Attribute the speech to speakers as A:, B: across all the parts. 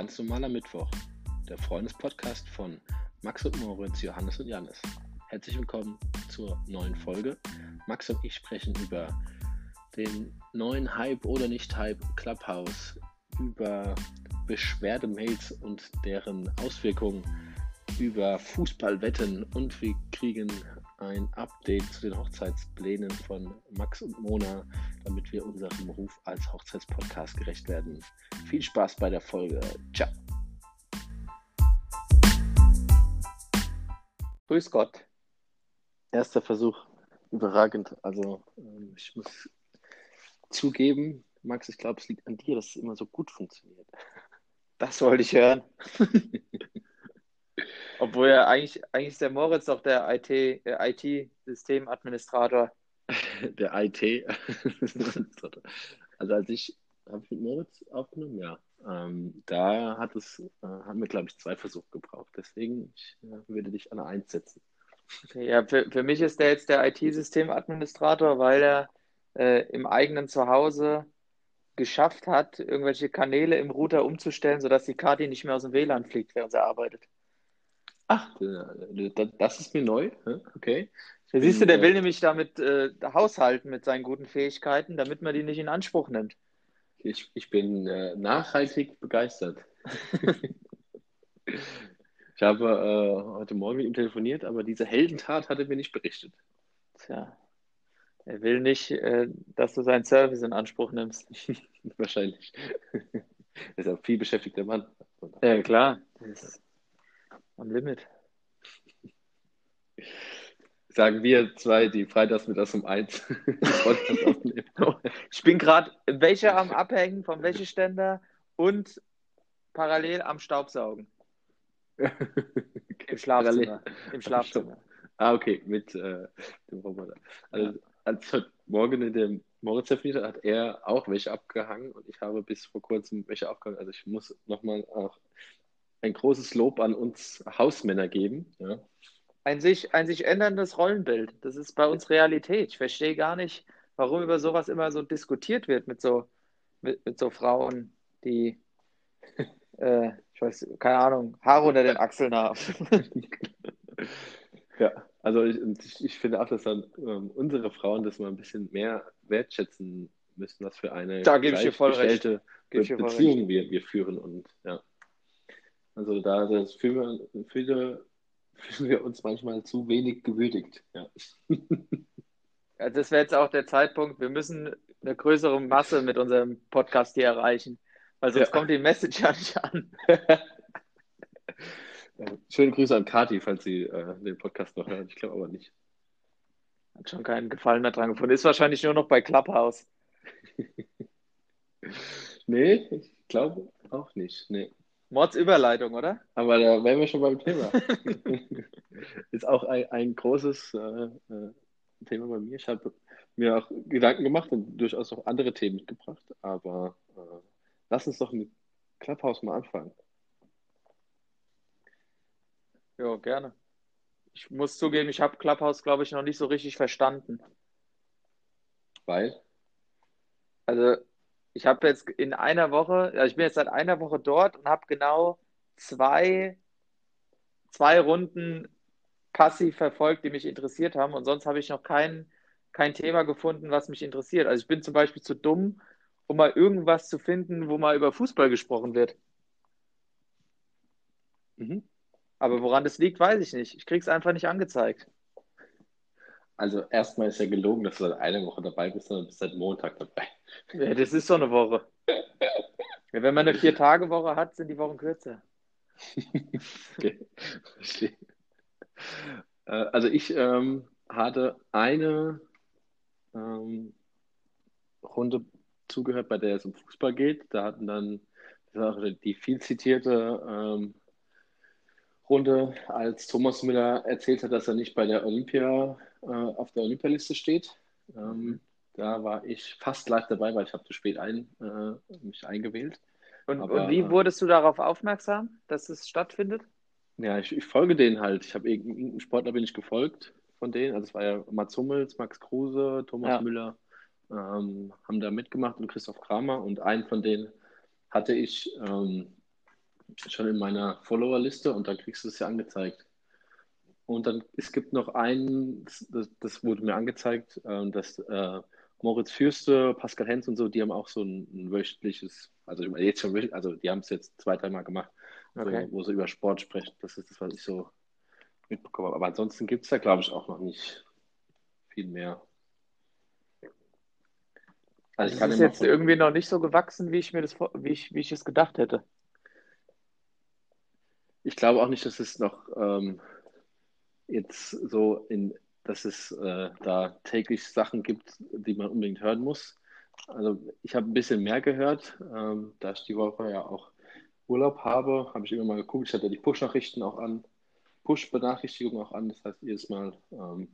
A: Ganz normaler Mittwoch, der Freundespodcast von Max und Moritz, Johannes und Janis. Herzlich willkommen zur neuen Folge. Max und ich sprechen über den neuen Hype oder nicht Hype Clubhouse, über Beschwerdemails und deren Auswirkungen, über Fußballwetten und wir kriegen ein Update zu den Hochzeitsplänen von Max und Mona, damit wir unserem Ruf als Hochzeitspodcast gerecht werden. Viel Spaß bei der Folge. Ciao. Grüß Gott. Erster Versuch, überragend. Also ähm, ich muss zugeben, Max, ich glaube, es liegt an dir, dass es immer so gut funktioniert.
B: Das wollte ich hören. Obwohl ja eigentlich, eigentlich ist der Moritz doch der IT-Systemadministrator.
A: Der IT. also als ich, habe ich mit Moritz aufgenommen? Ja. Ähm, da hat es, äh, haben wir, glaube ich, zwei Versuche gebraucht. Deswegen, ich äh, würde dich an eine Eins setzen.
B: Ja, für, für mich ist der jetzt der IT-Systemadministrator, weil er äh, im eigenen Zuhause geschafft hat, irgendwelche Kanäle im Router umzustellen, sodass die Karte nicht mehr aus dem WLAN fliegt, während sie arbeitet.
A: Ach, das ist mir neu. Okay.
B: Da siehst du, der will nämlich damit äh, haushalten mit seinen guten Fähigkeiten, damit man die nicht in Anspruch nimmt.
A: Ich, ich bin äh, nachhaltig begeistert. ich habe äh, heute Morgen mit ihm telefoniert, aber diese Heldentat hat er mir nicht berichtet.
B: Tja, er will nicht, äh, dass du seinen Service in Anspruch nimmst.
A: Wahrscheinlich. er ist ein viel beschäftigter Mann.
B: Ja, klar. Das ist am Limit.
A: Sagen wir zwei, die freitags mit das um eins
B: Ich bin gerade welche am Abhängen vom Wäscheständer und parallel am Staubsaugen. Im Schlafzimmer. Im Schlafzimmer.
A: Ah, okay, mit äh, dem Roboter. Also, als heute Morgen in dem Moritz definiert hat er auch welche abgehangen und ich habe bis vor kurzem welche abgehangen. Also ich muss nochmal auch ein großes Lob an uns Hausmänner geben. Ja.
B: Ein, sich, ein sich änderndes Rollenbild. Das ist bei uns Realität. Ich verstehe gar nicht, warum über sowas immer so diskutiert wird mit so, mit, mit so Frauen, die, äh, ich weiß, keine Ahnung, Haare unter den Achseln haben.
A: ja, also ich, ich, ich, finde auch, dass dann ähm, unsere Frauen das mal ein bisschen mehr wertschätzen müssen, was für eine
B: da gleichgestellte
A: Beziehung wir, wir führen und ja. Also da das fühlen, fühlen wir uns manchmal zu wenig gewürdigt. Ja.
B: ja das wäre jetzt auch der Zeitpunkt, wir müssen eine größere Masse mit unserem Podcast hier erreichen, weil sonst ja. kommt die Message ja nicht an.
A: Schöne Grüße an Kati, falls sie äh, den Podcast noch hört. Ich glaube aber nicht.
B: Hat schon keinen Gefallen mehr dran gefunden. Ist wahrscheinlich nur noch bei Clubhouse.
A: nee, ich glaube auch nicht. Nee.
B: Mordsüberleitung, oder?
A: Aber da wären wir schon beim Thema. ist auch ein, ein großes äh, äh, Thema bei mir. Ich habe mir auch Gedanken gemacht und durchaus auch andere Themen mitgebracht. Aber äh, lass uns doch mit Clubhouse mal anfangen.
B: Ja, gerne. Ich muss zugeben, ich habe Clubhouse, glaube ich, noch nicht so richtig verstanden.
A: Weil?
B: Also, ich habe jetzt in einer Woche, also ich bin jetzt seit einer Woche dort und habe genau zwei, zwei Runden passiv verfolgt, die mich interessiert haben. Und sonst habe ich noch kein, kein Thema gefunden, was mich interessiert. Also ich bin zum Beispiel zu dumm, um mal irgendwas zu finden, wo mal über Fußball gesprochen wird. Mhm. Aber woran das liegt, weiß ich nicht. Ich kriege es einfach nicht angezeigt.
A: Also erstmal ist ja gelogen, dass du seit einer Woche dabei bist, sondern bist seit Montag dabei.
B: Ja, das ist so eine Woche. Wenn man eine Vier-Tage-Woche hat, sind die Wochen kürzer.
A: okay, verstehe. Äh, also ich ähm, hatte eine ähm, Runde zugehört, bei der es um Fußball geht. Da hatten dann die viel zitierte ähm, Runde, als Thomas Müller erzählt hat, dass er nicht bei der Olympia äh, auf der Olympialiste steht. Ähm, da war ich fast live dabei, weil ich habe zu spät ein, äh, mich eingewählt.
B: Und, Aber, und, wie äh, wurdest du darauf aufmerksam, dass es stattfindet?
A: Ja, ich, ich folge denen halt. Ich habe irgendeinen Sportler bin ich gefolgt von denen. Also es war ja Mats Hummels, Max Kruse, Thomas ja. Müller ähm, haben da mitgemacht und Christoph Kramer. Und einen von denen hatte ich ähm, schon in meiner Follower-Liste und dann kriegst du es ja angezeigt. Und dann, es gibt noch einen, das, das wurde mir angezeigt, äh, dass äh, Moritz Fürste, Pascal Hens und so, die haben auch so ein, ein wöchentliches, also jetzt schon, also die haben es jetzt zwei, dreimal gemacht, okay. so, wo sie über Sport sprechen. Das ist das, was ich so mitbekommen habe. Aber ansonsten gibt es da, glaube ich, auch noch nicht viel mehr.
B: Also es ist jetzt irgendwie noch nicht so gewachsen, wie ich mir das, wie ich, wie ich es gedacht hätte.
A: Ich glaube auch nicht, dass es noch ähm, jetzt so in, dass es äh, da täglich Sachen gibt, die man unbedingt hören muss. Also ich habe ein bisschen mehr gehört, ähm, da ich die Woche ja auch Urlaub habe, habe ich immer mal geguckt. Ich hatte die Push-Nachrichten auch an, Push-Benachrichtigungen auch an. Das heißt, jedes Mal ähm,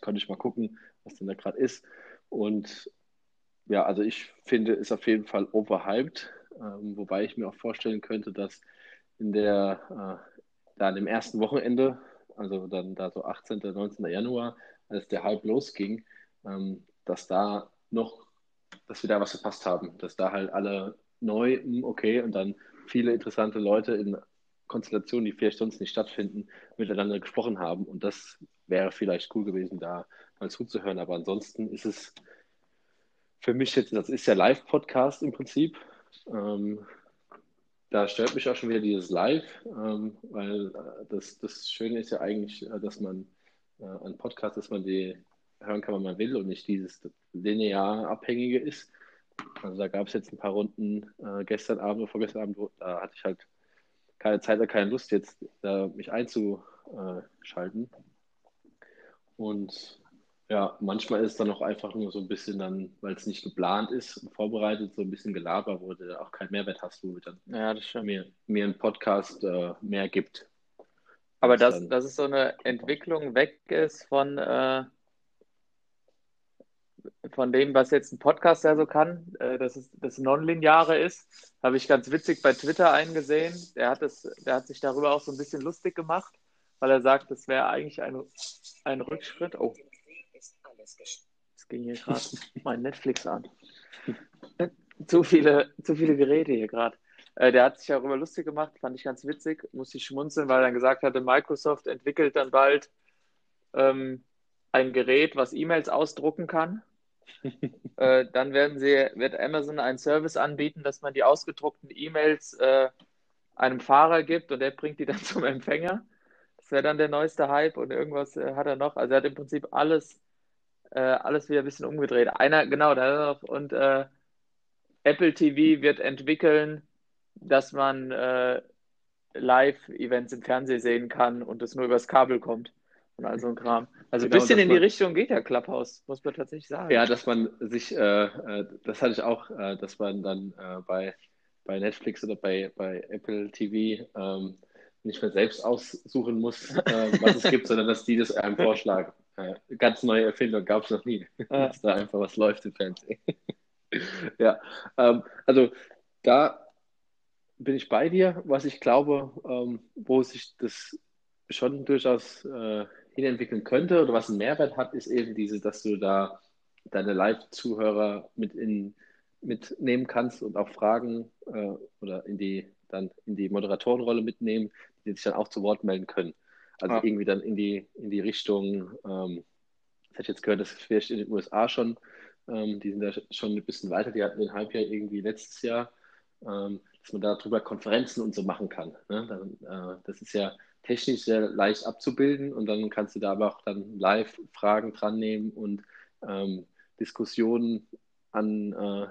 A: konnte ich mal gucken, was denn da gerade ist. Und ja, also ich finde, ist auf jeden Fall overhyped, ähm, wobei ich mir auch vorstellen könnte, dass in der, äh, da an dem ersten Wochenende, also dann da so 18., 19. Januar, als der Hype losging, ähm, dass da noch, dass wir da was verpasst haben, dass da halt alle neu, hm, okay, und dann viele interessante Leute in Konstellationen, die vielleicht sonst nicht stattfinden, miteinander gesprochen haben. Und das wäre vielleicht cool gewesen, da mal zuzuhören. Aber ansonsten ist es für mich jetzt, das ist ja Live-Podcast im Prinzip. Ähm, da stört mich auch schon wieder dieses Live, ähm, weil äh, das, das Schöne ist ja eigentlich, äh, dass man äh, ein Podcast, dass man die hören kann, wann man will und nicht dieses linear abhängige ist. Also da gab es jetzt ein paar Runden äh, gestern Abend oder vorgestern Abend, wo, da hatte ich halt keine Zeit oder keine Lust jetzt, mich einzuschalten. Und ja, manchmal ist es dann auch einfach nur so ein bisschen dann, weil es nicht geplant ist und vorbereitet, so ein bisschen Gelaber, wo du auch keinen Mehrwert hast, wo dann
B: ja, das stimmt.
A: mir, mir ein Podcast äh, mehr gibt.
B: Aber dass, dann, dass es so eine Entwicklung weg ist von, äh, von dem, was jetzt ein Podcast ja so kann, äh, dass es das Nonlineare ist, habe ich ganz witzig bei Twitter eingesehen. Der hat, das, der hat sich darüber auch so ein bisschen lustig gemacht, weil er sagt, das wäre eigentlich ein, ein Rückschritt. Oh, Jetzt ging hier gerade mein Netflix an. zu, viele, zu viele Geräte hier gerade. Äh, der hat sich darüber lustig gemacht, fand ich ganz witzig, musste ich schmunzeln, weil er dann gesagt hatte, Microsoft entwickelt dann bald ähm, ein Gerät, was E-Mails ausdrucken kann. äh, dann werden sie, wird Amazon einen Service anbieten, dass man die ausgedruckten E-Mails äh, einem Fahrer gibt und der bringt die dann zum Empfänger. Das wäre dann der neueste Hype und irgendwas äh, hat er noch. Also er hat im Prinzip alles äh, alles wieder ein bisschen umgedreht. Einer, genau, da noch, und äh, Apple TV wird entwickeln, dass man äh, Live-Events im Fernsehen sehen kann und das nur übers Kabel kommt und all so ein Kram. Also genau, ein bisschen in die Richtung geht der Clubhouse, muss man tatsächlich sagen.
A: Ja, dass man sich, äh, äh, das hatte ich auch, äh, dass man dann äh, bei, bei Netflix oder bei, bei Apple TV ähm, nicht mehr selbst aussuchen muss, äh, was es gibt, sondern dass die das einem vorschlagen. Äh, ganz neue Erfindung gab es noch nie, ja. dass da einfach was läuft im Fernsehen. ja, ähm, also da bin ich bei dir, was ich glaube, ähm, wo sich das schon durchaus äh, hinentwickeln könnte oder was einen Mehrwert hat, ist eben diese, dass du da deine Live-Zuhörer mit in, mitnehmen kannst und auch Fragen äh, oder in die dann in die Moderatorenrolle mitnehmen, die sich dann auch zu Wort melden können. Also ah. irgendwie dann in die, in die Richtung, ähm, das hätte ich jetzt gehört, das ist vielleicht in den USA schon, ähm, die sind da schon ein bisschen weiter, die hatten den Hype ja irgendwie letztes Jahr, ähm, dass man darüber Konferenzen und so machen kann. Ne? Dann, äh, das ist ja technisch sehr leicht abzubilden und dann kannst du da aber auch dann live Fragen dran nehmen und ähm, Diskussionen an, äh,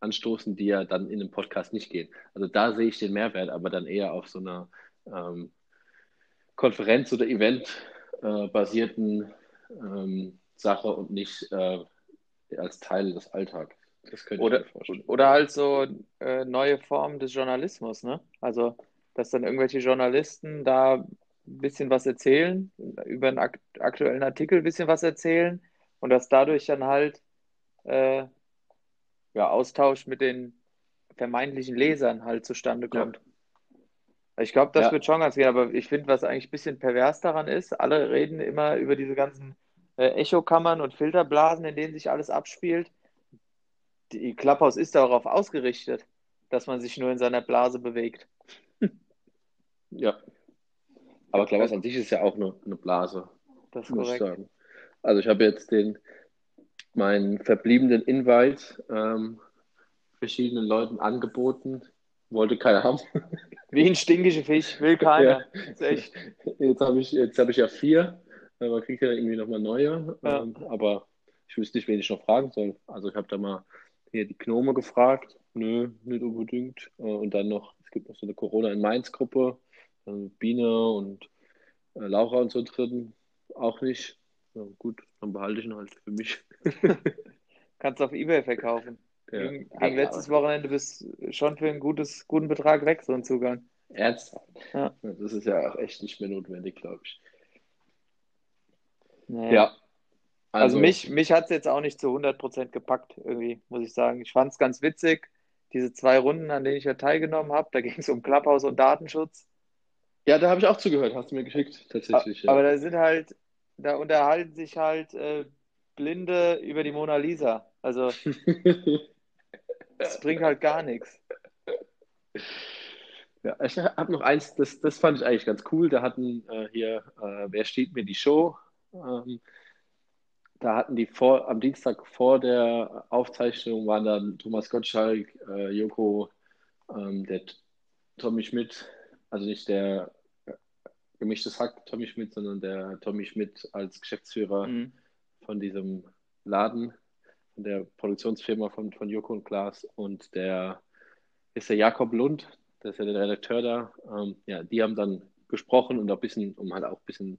A: anstoßen, die ja dann in einem Podcast nicht gehen. Also da sehe ich den Mehrwert, aber dann eher auf so einer ähm, Konferenz- oder Event-basierten äh, ähm, Sache und nicht äh, als Teil des Alltags.
B: oder, oder halt so äh, neue Formen des Journalismus, ne? Also, dass dann irgendwelche Journalisten da ein bisschen was erzählen, über einen akt aktuellen Artikel ein bisschen was erzählen und dass dadurch dann halt äh, ja, Austausch mit den vermeintlichen Lesern halt zustande kommt. Ja. Ich glaube, das ja. wird schon ganz gehen, aber ich finde, was eigentlich ein bisschen pervers daran ist, alle reden immer über diese ganzen äh, Echokammern und Filterblasen, in denen sich alles abspielt. Die Clubhouse ist darauf ausgerichtet, dass man sich nur in seiner Blase bewegt.
A: Ja. Aber Clubhouse an sich ist ja auch eine, eine Blase,
B: Das
A: muss ich
B: korrekt.
A: sagen. Also ich habe jetzt den meinen verbliebenen Invite ähm, verschiedenen Leuten angeboten, wollte keiner haben.
B: Wie ein stinkischer Fisch, will keiner. Ist echt.
A: Jetzt habe ich, jetzt habe ich ja vier. Man kriegt ja irgendwie nochmal neue.
B: Ja.
A: Ähm, aber ich wüsste nicht, wen ich noch fragen soll. Also ich habe da mal hier die Gnome gefragt. Nö, nicht unbedingt. Äh, Und dann noch, es gibt noch so eine Corona in Mainz-Gruppe. Biene und äh, Laura und so drin. Auch nicht. Ja, gut, dann behalte ich ihn halt für mich.
B: Kannst auf Ebay verkaufen.
A: Ja.
B: Gegen, letztes Wochenende bist du schon für einen gutes, guten Betrag weg, so ein Zugang.
A: Ernsthaft?
B: Ja.
A: Das ist ja auch echt nicht mehr notwendig, glaube ich.
B: Nee.
A: Ja.
B: Also, mich, mich hat es jetzt auch nicht zu 100% gepackt, irgendwie, muss ich sagen. Ich fand es ganz witzig, diese zwei Runden, an denen ich ja teilgenommen habe. Da ging es um Clubhouse und Datenschutz.
A: Ja, da habe ich auch zugehört, hast du mir geschickt, tatsächlich.
B: Aber
A: ja.
B: da sind halt, da unterhalten sich halt äh, Blinde über die Mona Lisa. Also, das bringt halt gar nichts.
A: Ja, ich habe noch eins, das, das fand ich eigentlich ganz cool. Da hatten äh, hier, äh, wer steht mir die Show? Ähm, da hatten die vor, am Dienstag vor der Aufzeichnung waren dann Thomas Gottschalk, äh, Joko, ähm, der Tommy Schmidt, also nicht der äh, gemischtes Hack Tommy Schmidt, sondern der Tommy Schmidt als Geschäftsführer
B: Mhm.
A: von diesem Laden, von der Produktionsfirma von, von Joko und Klaas und der ist der Jakob Lund, der ist ja der Redakteur da. Ähm, ja, die haben dann gesprochen und auch ein bisschen, um halt auch ein bisschen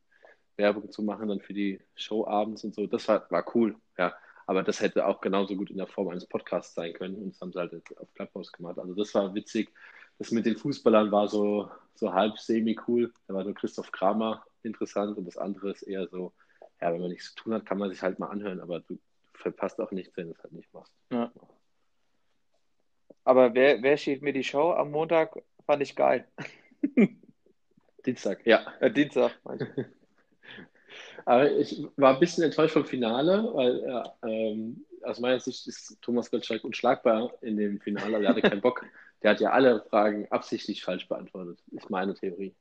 A: Werbung zu machen dann für die Show abends und so. Das war, war cool, ja. Aber das hätte auch genauso gut in der Form eines Podcasts sein können und das haben sie halt auf Clubhouse gemacht. Also das war witzig. Das mit den Fußballern war so, so halb semi-cool. Da war nur Christoph Kramer interessant und das andere ist eher so, ja, wenn man nichts zu tun hat, kann man sich halt mal anhören, aber du verpasst auch nichts, wenn du es halt nicht machst.
B: Ja. Aber wer, wer steht mir die Show am Montag? Fand ich geil.
A: Dienstag, ja.
B: Äh, Dienstag.
A: Aber ich war ein bisschen enttäuscht vom Finale, weil ähm, aus meiner Sicht ist Thomas Gottschalk unschlagbar in dem Finale. Er hatte keinen Bock. Der hat ja alle Fragen absichtlich falsch beantwortet, ist meine Theorie.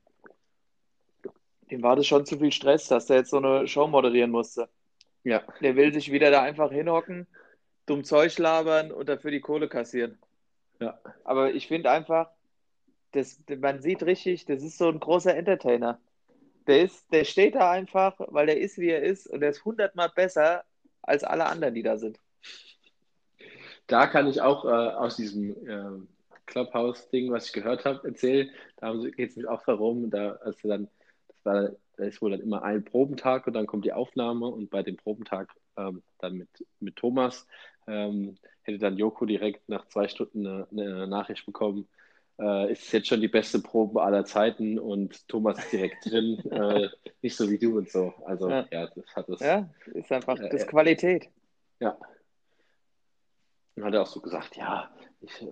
B: Dem war das schon zu viel Stress, dass der jetzt so eine Show moderieren musste.
A: Ja,
B: Der will sich wieder da einfach hinhocken, dumm Zeug labern und dafür die Kohle kassieren.
A: ja.
B: Aber ich finde einfach, das, man sieht richtig, das ist so ein großer Entertainer. Der ist, der steht da einfach, weil der ist, wie er ist, und der ist hundertmal besser als alle anderen, die da sind.
A: Da kann ich auch äh, aus diesem äh, Clubhouse-Ding, was ich gehört habe, erzählen. Da geht es mich auch darum, da, als dann, das war, da ist wohl dann immer ein Probentag und dann kommt die Aufnahme und bei dem Probentag ähm, dann mit, mit Thomas ähm, hätte dann Joko direkt nach zwei Stunden eine, eine Nachricht bekommen, äh, ist jetzt schon die beste Probe aller Zeiten und Thomas ist direkt drin, äh, nicht so wie du und so. Also
B: Ja.
A: ja, das hat es.
B: Ja, ist einfach,
A: Äh,
B: das. Qualität.
A: Ja. Und hat er auch so gesagt, ja, ich, äh,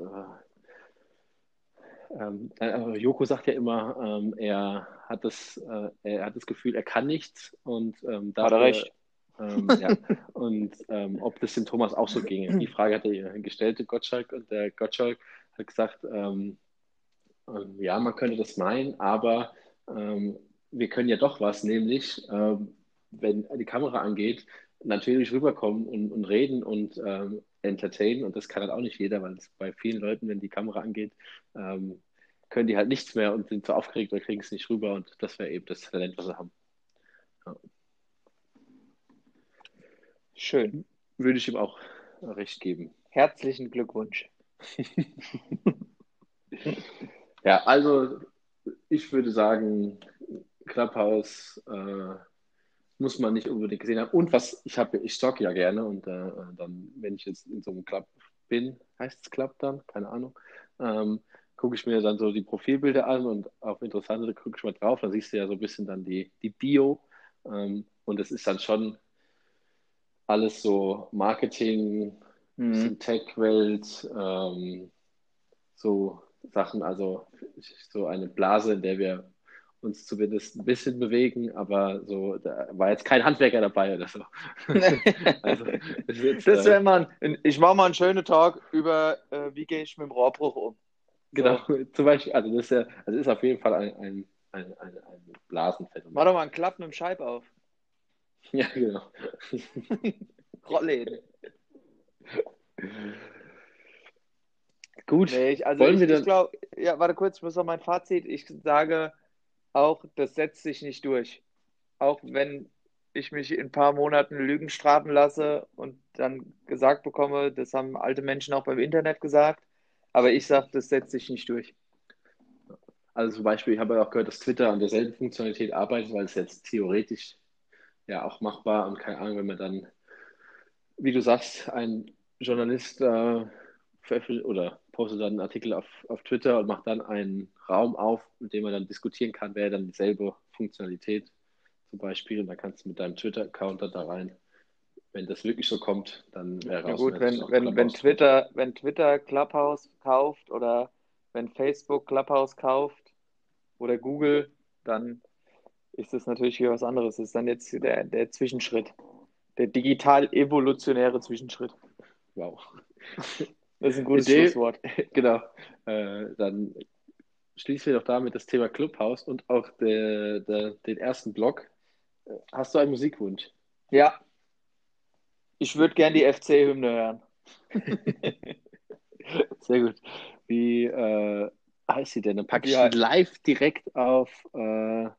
A: ähm, äh, Joko sagt ja immer, ähm, er hat das, äh, er hat das Gefühl, er kann nichts und ähm,
B: Hat er
A: dafür,
B: recht.
A: Ähm, ja. Und ähm, ob das dem Thomas auch so ginge. Die Frage hat er gestellt, Gottschalk, und der Gottschalk hat gesagt, ähm, ja, man könnte das meinen, aber wir können ja doch was, nämlich, wenn die Kamera angeht, natürlich rüberkommen und, und reden und ähm, entertainen. Und das kann halt auch nicht jeder, weil es bei vielen Leuten, wenn die Kamera angeht, ähm, können die halt nichts mehr und sind zu aufgeregt oder kriegen es nicht rüber. Und das wäre eben das Talent, was sie haben.
B: Schön.
A: Würde ich ihm auch recht geben.
B: Herzlichen Glückwunsch.
A: Ja, also ich würde sagen, Clubhouse äh, muss man nicht unbedingt gesehen haben. Und was ich habe, ich stalk ja gerne und äh, dann, wenn ich jetzt in so einem Club bin, heißt es Club dann, keine Ahnung, ähm, gucke ich mir dann so die Profilbilder an und auf interessante gucke ich mal drauf, dann siehst du ja so ein bisschen dann die, die Bio. Ähm, und es ist dann schon alles so Marketing,
B: Mhm.
A: Tech-Welt, ähm, so Sachen, also so eine Blase, in der wir uns zumindest ein bisschen bewegen, aber so, da war jetzt kein Handwerker dabei oder so. also, jetzt,
B: Das
A: äh,
B: wäre mal, ein, ich mache mal einen schönen Tag über, äh, wie gehe ich mit dem Rohrbruch um.
A: Genau, zum Beispiel, also das ist ja, also ist auf jeden Fall ein, ein, ein, ein, ein Blasenphänomen.
B: Mach doch mal einen Klappen im Scheib auf.
A: Ja, genau.
B: Rollläden.
A: Gut,
B: Nee, ich, also
A: wollen
B: ich,
A: wir
B: ich glaube, ja, warte kurz, ich muss noch mein Fazit. Ich sage auch, das setzt sich nicht durch. Auch wenn ich mich in ein paar Monaten Lügen strafen lasse und dann gesagt bekomme, das haben alte Menschen auch beim Internet gesagt. Aber ich sage, das setzt sich nicht durch.
A: also zum Beispiel, ich habe ja auch gehört, dass Twitter an derselben Funktionalität arbeitet, weil es jetzt theoretisch ja auch machbar und keine Ahnung, wenn man dann, wie du sagst, ein Journalist äh, veröffentlicht oder postet dann einen Artikel auf, auf Twitter und macht dann einen Raum auf, mit dem man dann diskutieren kann, wäre dann dieselbe Funktionalität zum Beispiel und dann kannst du mit deinem Twitter-Account dann da rein. Wenn das wirklich so kommt, dann wäre
B: Ja gut,
A: wenn
B: wenn, wenn, Twitter, wenn Twitter Clubhouse kauft oder wenn Facebook Clubhouse kauft oder Google, dann ist das natürlich wieder was anderes. Das ist dann jetzt der, der Zwischenschritt. Der digital-evolutionäre Zwischenschritt.
A: Wow.
B: Das ist ein gutes
A: Idee.
B: Schlusswort.
A: Genau. Äh, dann schließen wir doch damit das Thema Clubhouse und auch der, der, den ersten Blog. Hast du einen Musikwunsch?
B: Ja. Ich würde gern die FC-Hymne hören.
A: Sehr gut. Wie äh, heißt sie denn? Dann packe ich
B: Ja.
A: live direkt auf, äh,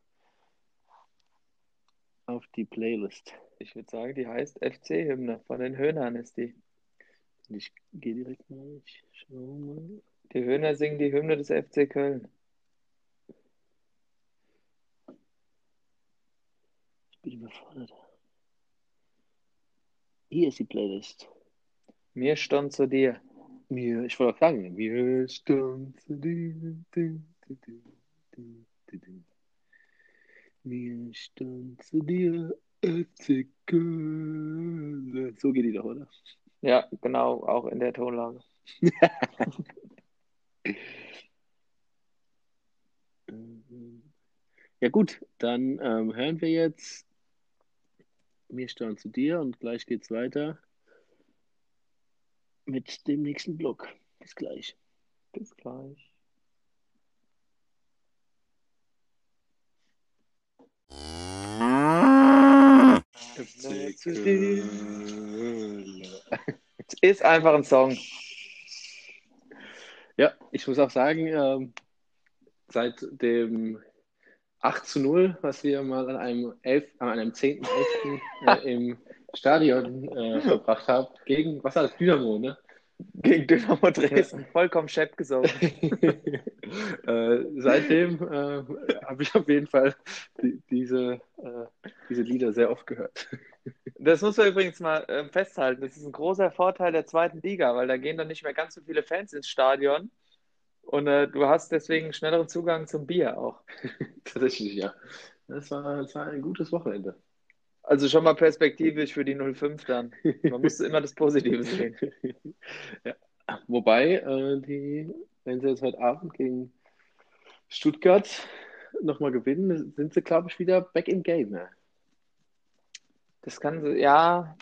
A: auf die Playlist.
B: Ich würde sagen, die heißt FC-Hymne. Von den Höhnern ist die.
A: Und ich gehe direkt mal. Ich schau mal.
B: Die Höhner singen die Hymne des FC Köln.
A: Ich bin überfordert. Hier ist die Playlist.
B: Mir stand zu dir.
A: Mir, ich wollte auch sagen, mir stand zu dir. Mir stand zu dir, FC Köln. So geht die doch, oder?
B: Ja, genau, auch in der Tonlage.
A: Ja gut, dann ähm, hören wir jetzt Mir stand zu dir und gleich geht's weiter mit dem nächsten Block. Bis gleich.
B: Bis gleich. Es ist einfach ein Song.
A: Ja, ich muss auch sagen, ähm, seit dem 8 zu 0, was wir mal an einem, 11, an einem 10.11. äh, im Stadion äh, verbracht haben, gegen, was war das, Dynamo, ne?
B: Gegen Dynamo Dresden. Vollkommen schepp gesogen.
A: äh, seitdem äh, habe ich auf jeden Fall die, diese, äh, diese Lieder sehr oft gehört.
B: Das muss man übrigens mal äh, festhalten. Das ist ein großer Vorteil der zweiten Liga, weil da gehen dann nicht mehr ganz so viele Fans ins Stadion. Und äh, du hast deswegen schnelleren Zugang zum Bier auch.
A: Tatsächlich, ja. Das war, das war ein gutes Wochenende.
B: Also schon mal perspektivisch für die 05 dann. Man muss immer das Positive sehen.
A: ja. Wobei, äh, die, wenn sie jetzt heute Abend gegen Stuttgart nochmal gewinnen, sind sie, glaube ich, wieder back in game. Ja.
B: Das kann sie, ja.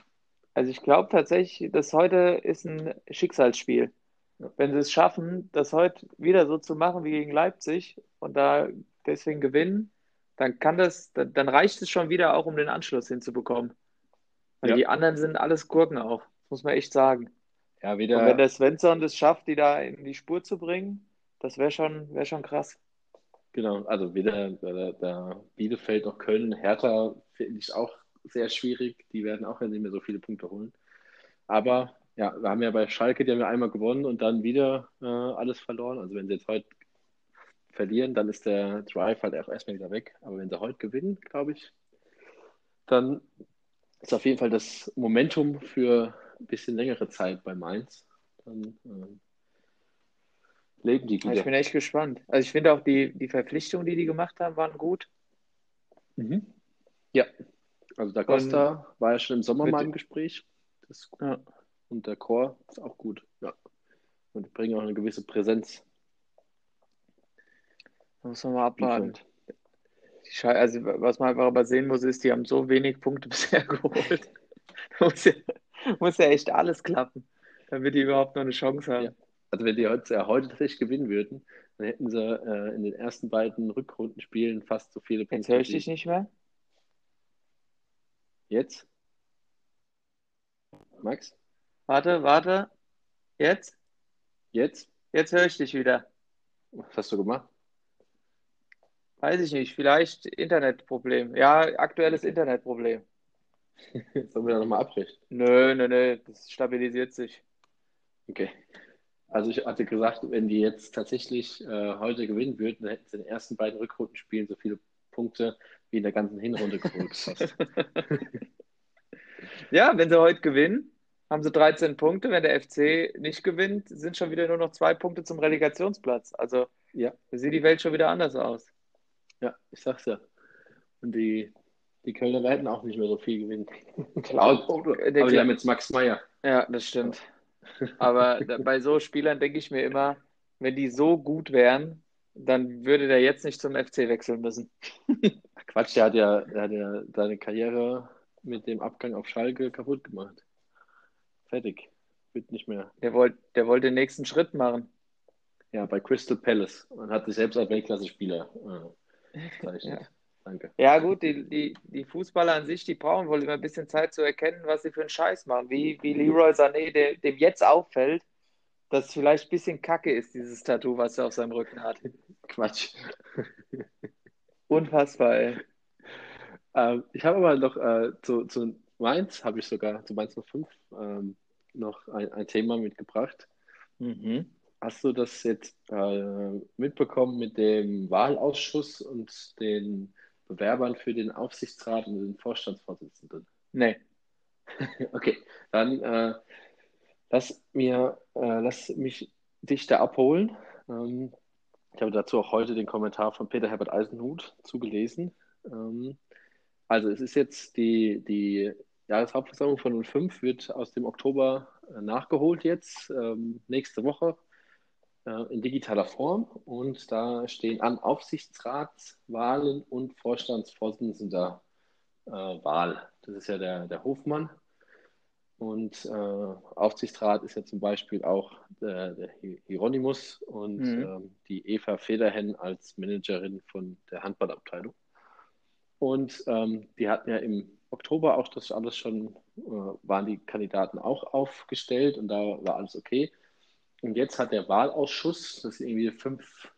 B: Also ich glaube tatsächlich, dass heute ist ein Schicksalsspiel. Wenn sie es schaffen, das heute wieder so zu machen wie gegen Leipzig und da deswegen gewinnen, dann kann das, dann, dann reicht es schon wieder auch, um den Anschluss hinzubekommen. Weil
A: Ja.
B: die anderen sind alles Gurken auch, muss man echt sagen.
A: Ja,
B: Und
A: wieder.
B: wenn der Svensson das schafft, die da in die Spur zu bringen, das wäre schon, wär schon krass.
A: Genau, also weder da, da Bielefeld noch Köln, Hertha finde ich auch sehr schwierig. Die werden auch nicht mehr so viele Punkte holen. Aber ja, wir haben ja bei Schalke, die haben ja einmal gewonnen und dann wieder äh, alles verloren. Also wenn sie jetzt heute verlieren, dann ist der Drive halt auch erstmal wieder weg. Aber wenn sie heute gewinnen, glaube ich, dann ist auf jeden Fall das Momentum für ein bisschen längere Zeit bei Mainz. Dann ähm, leben die
B: Ich
A: wieder.
B: bin echt gespannt. Also ich finde auch die, die Verpflichtungen, die die gemacht haben, waren gut.
A: Mhm. Ja, also da Costa war ja schon im Sommer mal im Gespräch. Das ist gut.
B: Ja.
A: Und der Chor ist auch gut. Ja. Und die bringen auch eine gewisse Präsenz.
B: Da muss man mal abwarten. Also, was man einfach aber sehen muss, ist, die haben so wenig Punkte bisher geholt. Da muss ja, muss ja echt alles klappen, damit die überhaupt noch eine Chance haben.
A: Ja. also wenn die heute, ja, heute tatsächlich gewinnen würden, dann hätten sie äh, in den ersten beiden Rückrundenspielen fast so viele
B: Jetzt
A: Punkte.
B: höre ich dich nicht mehr.
A: Jetzt? Max?
B: Warte, warte. Jetzt?
A: Jetzt?
B: Jetzt höre ich dich wieder.
A: Was hast du gemacht?
B: Weiß ich nicht. Vielleicht Internetproblem. Ja, aktuelles Internetproblem.
A: Sollen wir da nochmal abbrechen?
B: Nö, nö, nö. Das stabilisiert sich.
A: Okay. Also ich hatte gesagt, wenn die jetzt tatsächlich äh, heute gewinnen würden, dann hätten sie in den ersten beiden Rückrundenspielen so viele Punkte wie in der ganzen Hinrunde geholt. fast.
B: Ja, wenn sie heute gewinnen, haben sie 13 Punkte. Wenn der FC nicht gewinnt, sind schon wieder nur noch zwei Punkte zum Relegationsplatz. Also
A: ja,
B: da sieht die Welt schon wieder anders aus.
A: ja, ich sag's ja. Und die, die Kölner werden auch nicht mehr so viel gewinnen.
B: Klar.
A: Aber,
B: Der
A: aber die
B: Kla-
A: haben jetzt Max Meyer.
B: Ja, das stimmt. Aber bei so Spielern denke ich mir immer, wenn die so gut wären, dann würde der jetzt nicht zum FC wechseln müssen.
A: Quatsch, der hat ja, der hat ja seine Karriere mit dem Abgang auf Schalke kaputt gemacht. Fertig. Wird nicht mehr.
B: Der wollte, der wollte den nächsten Schritt machen.
A: Ja, bei Crystal Palace und hat sich selbst als Weltklasse-Spieler äh, bezeichnet.
B: Ja.
A: Danke.
B: Ja, gut, die, die, die Fußballer an sich, die brauchen wohl immer ein bisschen Zeit zu erkennen, was sie für einen Scheiß machen. Wie, wie Leroy Sané, der, dem jetzt auffällt, dass es vielleicht ein bisschen kacke ist, dieses Tattoo, was er auf seinem Rücken hat.
A: Quatsch.
B: Unfassbar, ey.
A: Ähm, ich habe aber noch äh, zu, zu Mainz, habe ich sogar, zu Mainz 05, ähm, noch ein, ein Thema mitgebracht.
B: Mhm.
A: Hast du das jetzt äh, mitbekommen mit dem Wahlausschuss und den Bewerbern für den Aufsichtsrat und den Vorstandsvorsitzenden?
B: Nee.
A: Okay, dann äh, lass mir, äh, lass mich dich da abholen. Ähm, ich habe dazu auch heute den Kommentar von Peter Herbert Eisenhut zugelesen. Ähm, also es ist jetzt die, die Jahreshauptversammlung von 05 wird aus dem Oktober äh, nachgeholt jetzt, ähm, nächste Woche äh, in digitaler Form und da stehen an Aufsichtsratswahlen und Vorstandsvorsitzender äh, Wahl. Das ist ja der, der Hofmann. Und äh, Aufsichtsrat ist ja zum Beispiel auch der, der Hi- Hieronymus und
B: Mhm.
A: ähm, die Eva Federhen als Managerin von der Handballabteilung. Und ähm, die hatten ja im Oktober auch das alles schon, äh, waren die Kandidaten auch aufgestellt und da war alles okay. Und jetzt hat der Wahlausschuss, das sind irgendwie fünf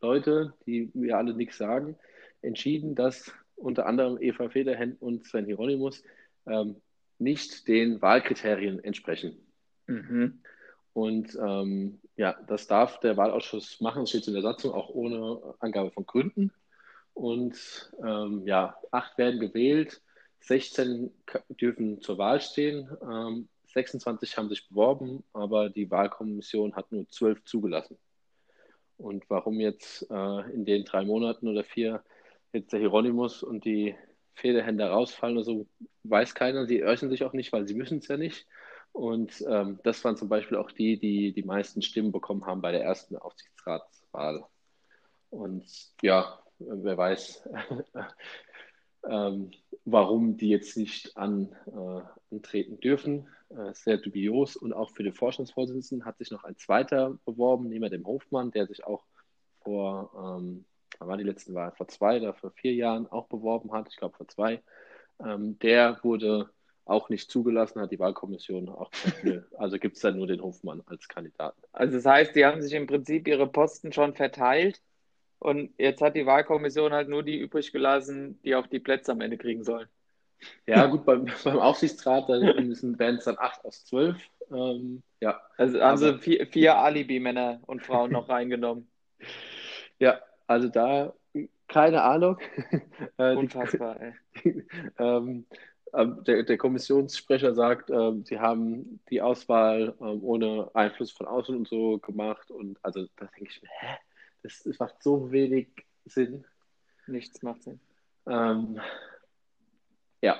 A: Leute, die mir alle nichts sagen, entschieden, dass unter anderem Eva Federhen und Sven Hieronymus ähm, nicht den Wahlkriterien entsprechen.
B: Mhm.
A: Und ähm, ja, das darf der Wahlausschuss machen, das steht in der Satzung, auch ohne Angabe von Gründen. Und ähm, ja, acht werden gewählt, 16 k- dürfen zur Wahl stehen, ähm, 26 haben sich beworben, aber die Wahlkommission hat nur zwölf zugelassen. Und warum jetzt äh, in den drei Monaten oder vier jetzt der Hieronymus und die Federhänder rausfallen oder so, weiß keiner. Sie äußern sich auch nicht, weil sie müssen es ja nicht. Und ähm, das waren zum Beispiel auch die, die die meisten Stimmen bekommen haben bei der ersten Aufsichtsratswahl. Und ja, wer weiß, ähm, warum die jetzt nicht an, äh, antreten dürfen. Äh, sehr dubios. Und auch für den Vorstandsvorsitzenden hat sich noch ein zweiter beworben, neben dem Hofmann, der sich auch vor, ähm, wann war die letzten Wahl, vor zwei oder vor vier Jahren auch beworben hat, ich glaube vor zwei. Ähm, der wurde auch nicht zugelassen, hat die Wahlkommission auch gesagt, nö. Also gibt es da nur den Hofmann als Kandidaten.
B: Also das heißt, die haben sich im Prinzip ihre Posten schon verteilt und jetzt hat die Wahlkommission halt nur die übrig gelassen, die auch die Plätze am Ende kriegen sollen.
A: Ja, gut, beim, beim Aufsichtsrat dann müssen es dann acht aus zwölf. Ähm, ja,
B: Also haben sie vier, vier Alibi-Männer und Frauen noch reingenommen.
A: ja, also da keine Ahnung. Äh, die-
B: Unfassbar, ey.
A: ähm, ähm, der, der Kommissionssprecher sagt, ähm, sie haben die Auswahl ähm, ohne Einfluss von außen und so gemacht. Und also da denke ich mir, hä? Das, das macht so wenig Sinn.
B: Nichts macht Sinn.
A: Ähm, ja,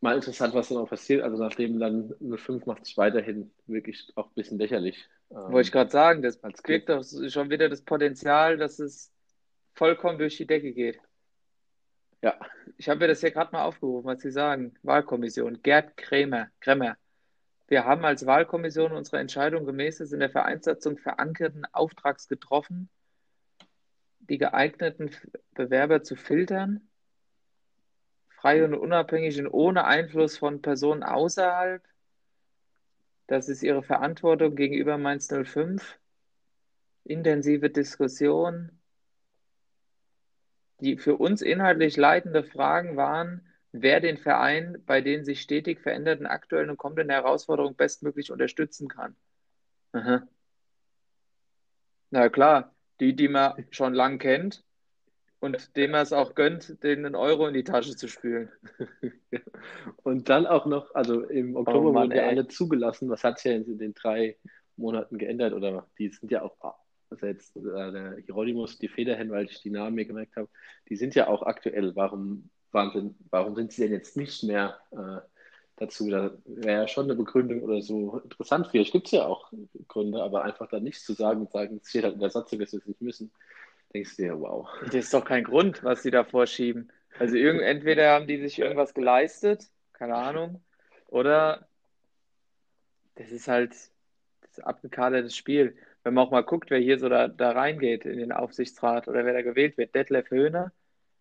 A: mal interessant, was dann auch passiert. Also nachdem dann 05 macht sich weiterhin wirklich auch ein bisschen lächerlich. Ähm,
B: Wollte ich gerade sagen, das
A: als
B: kriegt doch schon wieder das Potenzial, dass es vollkommen durch die Decke geht.
A: Ja,
B: Ich habe mir das hier gerade mal aufgerufen, was Sie sagen. Wahlkommission. Gerd Krämer. Kremmer. Wir haben als Wahlkommission unsere Entscheidung gemäß des in der Vereinssatzung verankerten Auftrags getroffen, die geeigneten Bewerber zu filtern, frei und unabhängig und ohne Einfluss von Personen außerhalb. Das ist ihre Verantwortung gegenüber Mainz 05. Intensive Diskussion. Die für uns inhaltlich leitende Fragen waren, wer den Verein bei den sich stetig verändernden aktuellen und kommenden Herausforderungen bestmöglich unterstützen kann. Aha. Na klar, die, die man schon lang kennt und dem man es auch gönnt, den einen Euro in die Tasche zu spülen.
A: und dann auch noch, also im Oktober
B: Oh Mann,
A: wurden ja
B: ey.
A: alle zugelassen. Was hat sich ja in den drei Monaten geändert? Oder die sind ja auch, also jetzt äh, der Hieronymus, die Federhen, weil ich die Namen mir gemerkt habe, die sind ja auch aktuell. Warum, waren denn, warum sind sie denn jetzt nicht mehr äh, dazu? Da wäre ja schon eine Begründung oder so interessant. Vielleicht gibt es ja auch Gründe, aber einfach dann nichts zu sagen und sagen, es steht halt in der Satzung, dass wir es nicht müssen. Denkst du dir, wow.
B: Das ist doch kein Grund, was sie da vorschieben. Also irgend, entweder haben die sich irgendwas geleistet, keine Ahnung, oder das ist halt das abgekadertes Spiel. Wenn man auch mal guckt, wer hier so da, da reingeht in den Aufsichtsrat oder wer da gewählt wird, Detlef Höhner,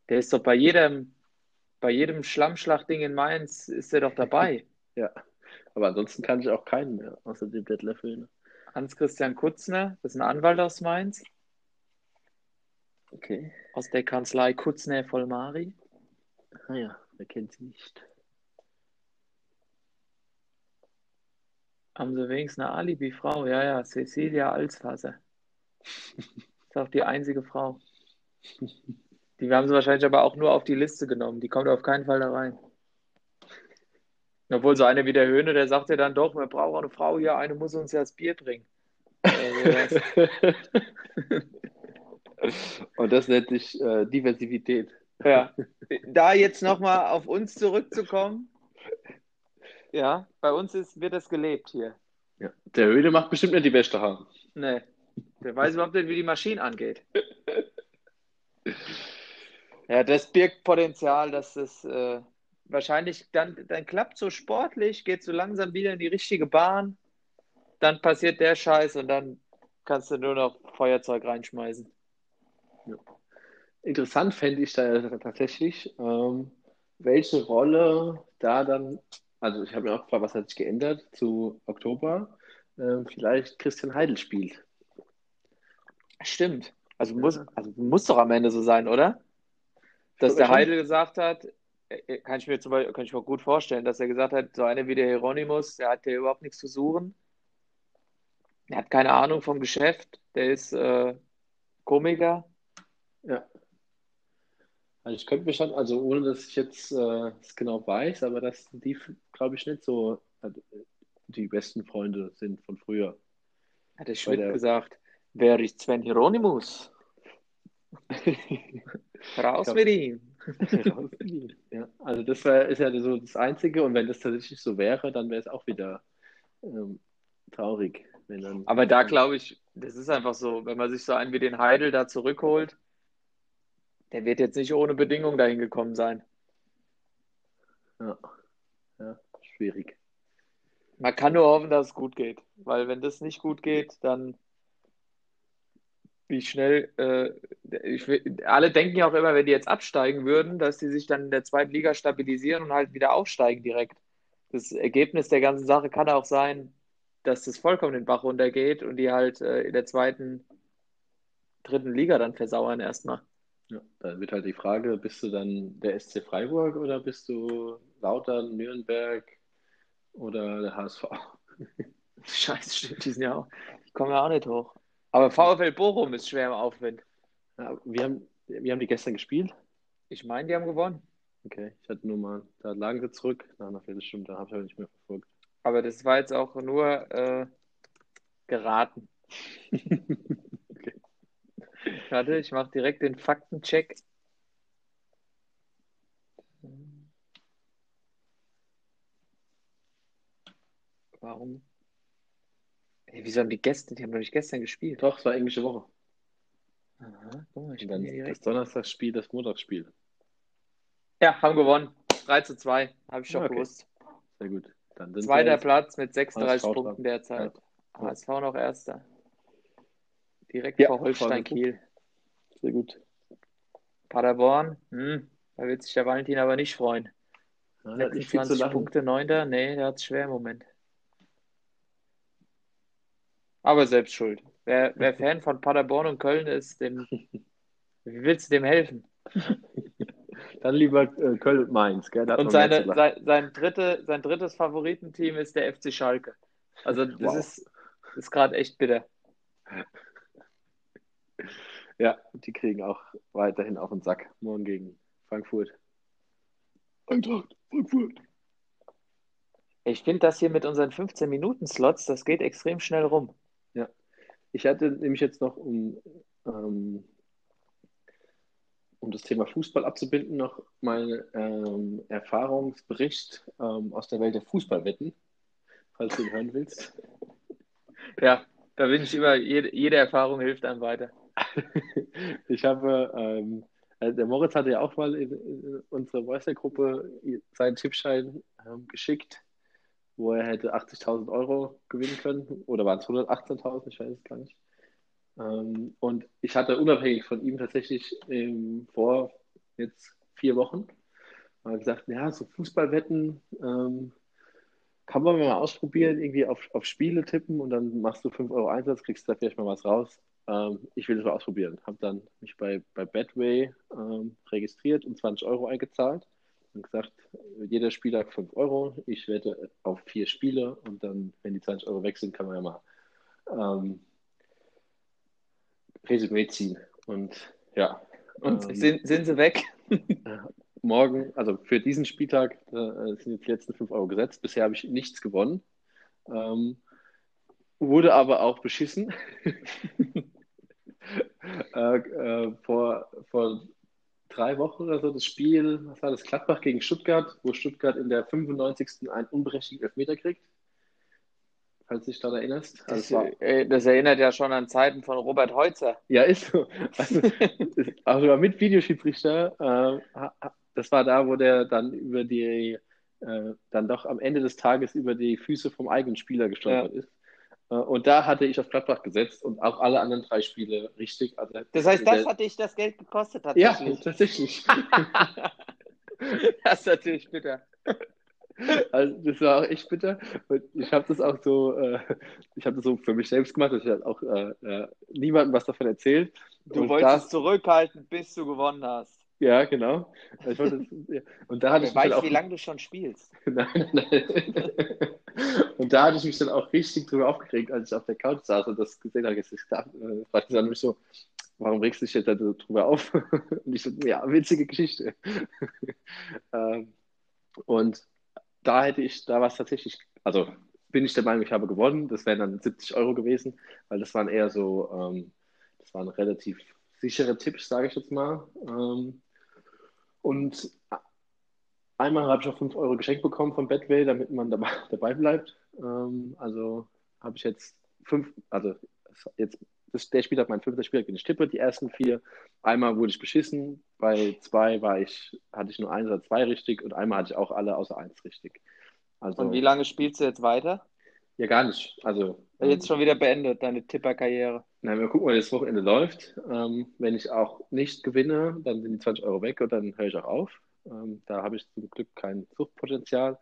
B: der ist doch bei jedem, bei jedem Schlammschlachtding in Mainz ist der doch dabei.
A: Ja, aber ansonsten kann ich auch keinen mehr, außer dem Detlef Höhne.
B: Hans-Christian Kutzner, das ist ein Anwalt aus Mainz,
A: Okay.
B: aus der Kanzlei Kutzner Vollmari.
A: Ah ja, wer kennt sie nicht?
B: Haben sie wenigstens eine Alibi-Frau? Ja, ja, Cecilia Alsfasser. Ist auch die einzige Frau. Die haben sie wahrscheinlich aber auch nur auf die Liste genommen. Die kommt auf keinen Fall da rein. Obwohl so eine wie der Höhne, der sagt ja dann doch, wir brauchen eine Frau hier, eine muss uns ja das Bier bringen.
A: Und das nennt sich äh, Diversität.
B: ja. Da jetzt nochmal auf uns zurückzukommen. Ja, bei uns ist, wird das gelebt hier.
A: Ja. Der Höhle macht bestimmt nicht die beste Haare.
B: Nee. Der weiß überhaupt nicht, wie die Maschine angeht. Ja, das birgt Potenzial, dass es äh, wahrscheinlich dann, dann klappt so sportlich, geht so langsam wieder in die richtige Bahn. Dann passiert der Scheiß und dann kannst du nur noch Feuerzeug reinschmeißen.
A: Interessant fände ich da tatsächlich, ähm, welche Rolle da dann, also ich habe mir auch gefragt, was hat sich geändert zu Oktober, ähm, vielleicht Christian Heidel spielt.
B: Stimmt. Also muss, also muss doch am Ende so sein, oder? Dass der. Heidel gesagt hat, äh, kann ich mir zum Beispiel, kann ich mir gut vorstellen, dass er gesagt hat, so einer wie der Hieronymus, der hat ja überhaupt nichts zu suchen. Er hat keine Ahnung vom Geschäft, der ist äh, Komiker.
A: Ja. Also ich könnte mir schon, also ohne dass ich jetzt äh, es genau weiß, aber dass die, glaube ich, nicht so äh, die besten Freunde sind von früher.
B: Hat der Schmidt
A: der-
B: gesagt, wer ist Sven Hieronymus? Raus
A: Ja.
B: mit ihm.
A: Ja, also das wär, ist ja so das Einzige und wenn das tatsächlich so wäre, dann wäre es auch wieder ähm, traurig. Dann,
B: Aber da glaube ich, das ist einfach so, wenn man sich so einen wie den Heidel da zurückholt, der wird jetzt nicht ohne Bedingung dahin gekommen sein.
A: Ja, ja, schwierig.
B: Man kann nur hoffen, dass es gut geht, weil wenn das nicht gut geht, dann wie schnell, äh, ich, alle denken ja auch immer, wenn die jetzt absteigen würden, dass die sich dann in der zweiten Liga stabilisieren und halt wieder aufsteigen direkt. Das Ergebnis der ganzen Sache kann auch sein, dass das vollkommen den Bach runtergeht und die halt äh, in der zweiten, dritten Liga dann versauern erstmal.
A: Ja, dann wird halt die Frage, bist du dann der SC Freiburg oder bist du Lautern, Nürnberg oder der HSV?
B: Scheiße, stimmt, die sind ja auch, die kommen ja auch nicht hoch. Aber VfL Bochum ist schwer im Aufwind.
A: Ja, wir haben, wir haben die gestern gespielt.
B: Ich meine, die haben gewonnen.
A: Okay, ich hatte nur mal, da lagen sie zurück nach einer Viertelstunde, da habe ich aber nicht mehr verfolgt.
B: Aber das war jetzt auch nur äh, geraten. Warte, ich mache direkt den Faktencheck. Warum? Ey, wieso haben die gestern? Die haben doch nicht gestern gespielt.
A: Doch, es war englische Woche.
B: Aha, guck mal, ich
A: dann das. Donnerstagsspiel, das Montagsspiel.
B: Ja, haben gewonnen. 3 zu 2. Habe ich schon
A: Ah, okay.
B: gewusst.
A: Sehr gut. Dann sind
B: Zweiter Platz mit 36
A: HSV
B: Punkten derzeit.
A: Ja.
B: HSV noch Erster. Direkt
A: Ja,
B: vor Holstein Kiel.
A: Sehr gut.
B: Paderborn, hm, da wird sich der Valentin aber nicht freuen.
A: Ja, der hat nicht viel zu
B: 26
A: lachen.
B: Punkte, Neunter, nee, der hat es schwer im Moment. Aber selbst schuld. Wer, wer Fan von Paderborn und Köln ist, dem, wie willst du dem helfen?
A: Dann lieber äh, Köln und Mainz, gell?
B: Und seine, sein, sein, dritte, sein drittes Favoritenteam ist der FC Schalke. Also das
A: Wow.
B: ist, ist gerade echt bitter.
A: Ja, die kriegen auch weiterhin auf den Sack. Morgen gegen Frankfurt. Eintracht, Frankfurt.
B: Ich finde das hier mit unseren 15-Minuten-Slots, das geht extrem schnell rum.
A: Ich hatte nämlich jetzt noch, um, ähm, um das Thema Fußball abzubinden, noch meinen ähm, Erfahrungsbericht ähm, aus der Welt der Fußballwetten, falls du ihn hören willst.
B: Ja, da bin ich über, jede, jede Erfahrung hilft einem weiter.
A: Ich habe, ähm, äh, der Moritz hatte ja auch mal in, in unsere WhatsApp-Gruppe seinen Tippschein ähm, geschickt, wo er hätte 80.000 Euro gewinnen können. Oder waren es 118.000? Ich weiß es gar nicht. Ähm, und ich hatte unabhängig von ihm tatsächlich vor jetzt vier Wochen mal gesagt, ja, so Fußballwetten ähm, kann man mal ausprobieren, irgendwie auf, auf Spiele tippen und dann machst du 5 Euro Einsatz, kriegst da vielleicht mal was raus. Ähm, ich will das mal ausprobieren. Habe dann mich bei, bei Betway ähm, registriert und 20 Euro eingezahlt und gesagt, jeder Spieler hat 5 Euro. Ich wette auf vier Spiele und dann, wenn die 20 Euro weg sind, kann man ja mal ähm, Resümee ziehen. Und ja.
B: Und
A: ähm,
B: sind, sind sie weg?
A: morgen, also für diesen Spieltag äh, sind jetzt die letzten 5 Euro gesetzt. Bisher habe ich nichts gewonnen. Ähm, wurde aber auch beschissen. äh, äh, vor, vor drei Wochen oder so das Spiel, was war das, Gladbach gegen Stuttgart, wo Stuttgart in der 95. einen unberechtigten Elfmeter kriegt. Falls du dich daran erinnerst. Also
B: Das,
A: war,
B: äh, das erinnert ja schon an Zeiten von Robert Heutzer.
A: ja, ist so. Also, ist auch sogar mit Videoschiedsrichter. Äh, das war da, wo der dann über die, äh, dann doch am Ende des Tages über die Füße vom eigenen Spieler gestolpert ist. Äh, und da hatte ich auf Gladbach gesetzt und auch alle anderen drei Spiele richtig. Also,
B: Das heißt, das hat dich das Geld gekostet
A: ja,
B: tatsächlich.
A: tatsächlich.
B: das ist natürlich bitter.
A: Also das war auch echt bitter. Und ich habe das auch so, äh, ich habe das so für mich selbst gemacht, ich halt auch äh, äh, niemandem was davon erzählt.
B: Du
A: Und
B: wolltest
A: das-
B: zurückhalten, bis du gewonnen hast.
A: Ja, genau. Ich wollte, ja. Und da hatte ich
B: Wer weiß,
A: auch,
B: wie lange du schon spielst.
A: nein, nein. Und da hatte ich mich dann auch richtig drüber aufgeregt, als ich auf der Couch saß und das gesehen habe. Jetzt, äh, fragte sie dann mich so, warum regst du dich jetzt da so drüber auf? Und ich so, ja, witzige Geschichte. ähm, und da hätte ich, da war es tatsächlich, also bin ich der Meinung, ich habe gewonnen. Das wären dann 70 Euro gewesen, weil das waren eher so, ähm, das waren relativ sichere Tipps, sage ich jetzt mal. Ähm, und einmal habe ich auch 5 Euro geschenkt bekommen von Betway, damit man dabei, dabei bleibt. Ähm, also habe ich jetzt fünf, also jetzt, das, der Spiel hat mein fünfter Spiel, den ich tippe. Die ersten vier, einmal wurde ich beschissen, bei zwei war ich, hatte ich nur eins oder zwei richtig und einmal hatte ich auch alle außer eins richtig. Also,
B: Und wie lange spielst du jetzt weiter?
A: Ja, gar nicht. Also,
B: Jetzt schon wieder beendet, deine Tipperkarriere.
A: Nein, wir gucken, wie das Wochenende läuft. Ähm, wenn ich auch nicht gewinne, dann sind die 20 Euro weg und dann höre ich auch auf. Ähm, da habe ich zum Glück kein Suchtpotenzial.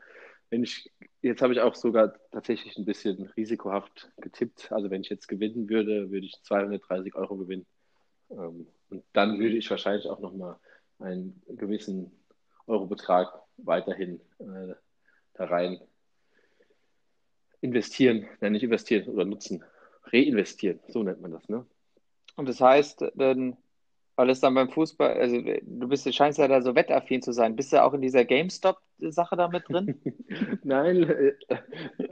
A: Wenn ich, jetzt habe ich auch sogar tatsächlich ein bisschen risikohaft getippt. Also wenn ich jetzt gewinnen würde, würde ich 230 Euro gewinnen. Ähm, und dann würde ich wahrscheinlich auch nochmal einen gewissen Eurobetrag weiterhin äh, da rein investieren. Nein, nicht investieren oder nutzen. Reinvestieren, so nennt man das, ne?
B: Und das heißt, dann, weil es dann beim Fußball, also du bist, du scheinst ja da so wettaffin zu sein. Bist du auch in dieser GameStop-Sache da mit drin?
A: Nein, äh,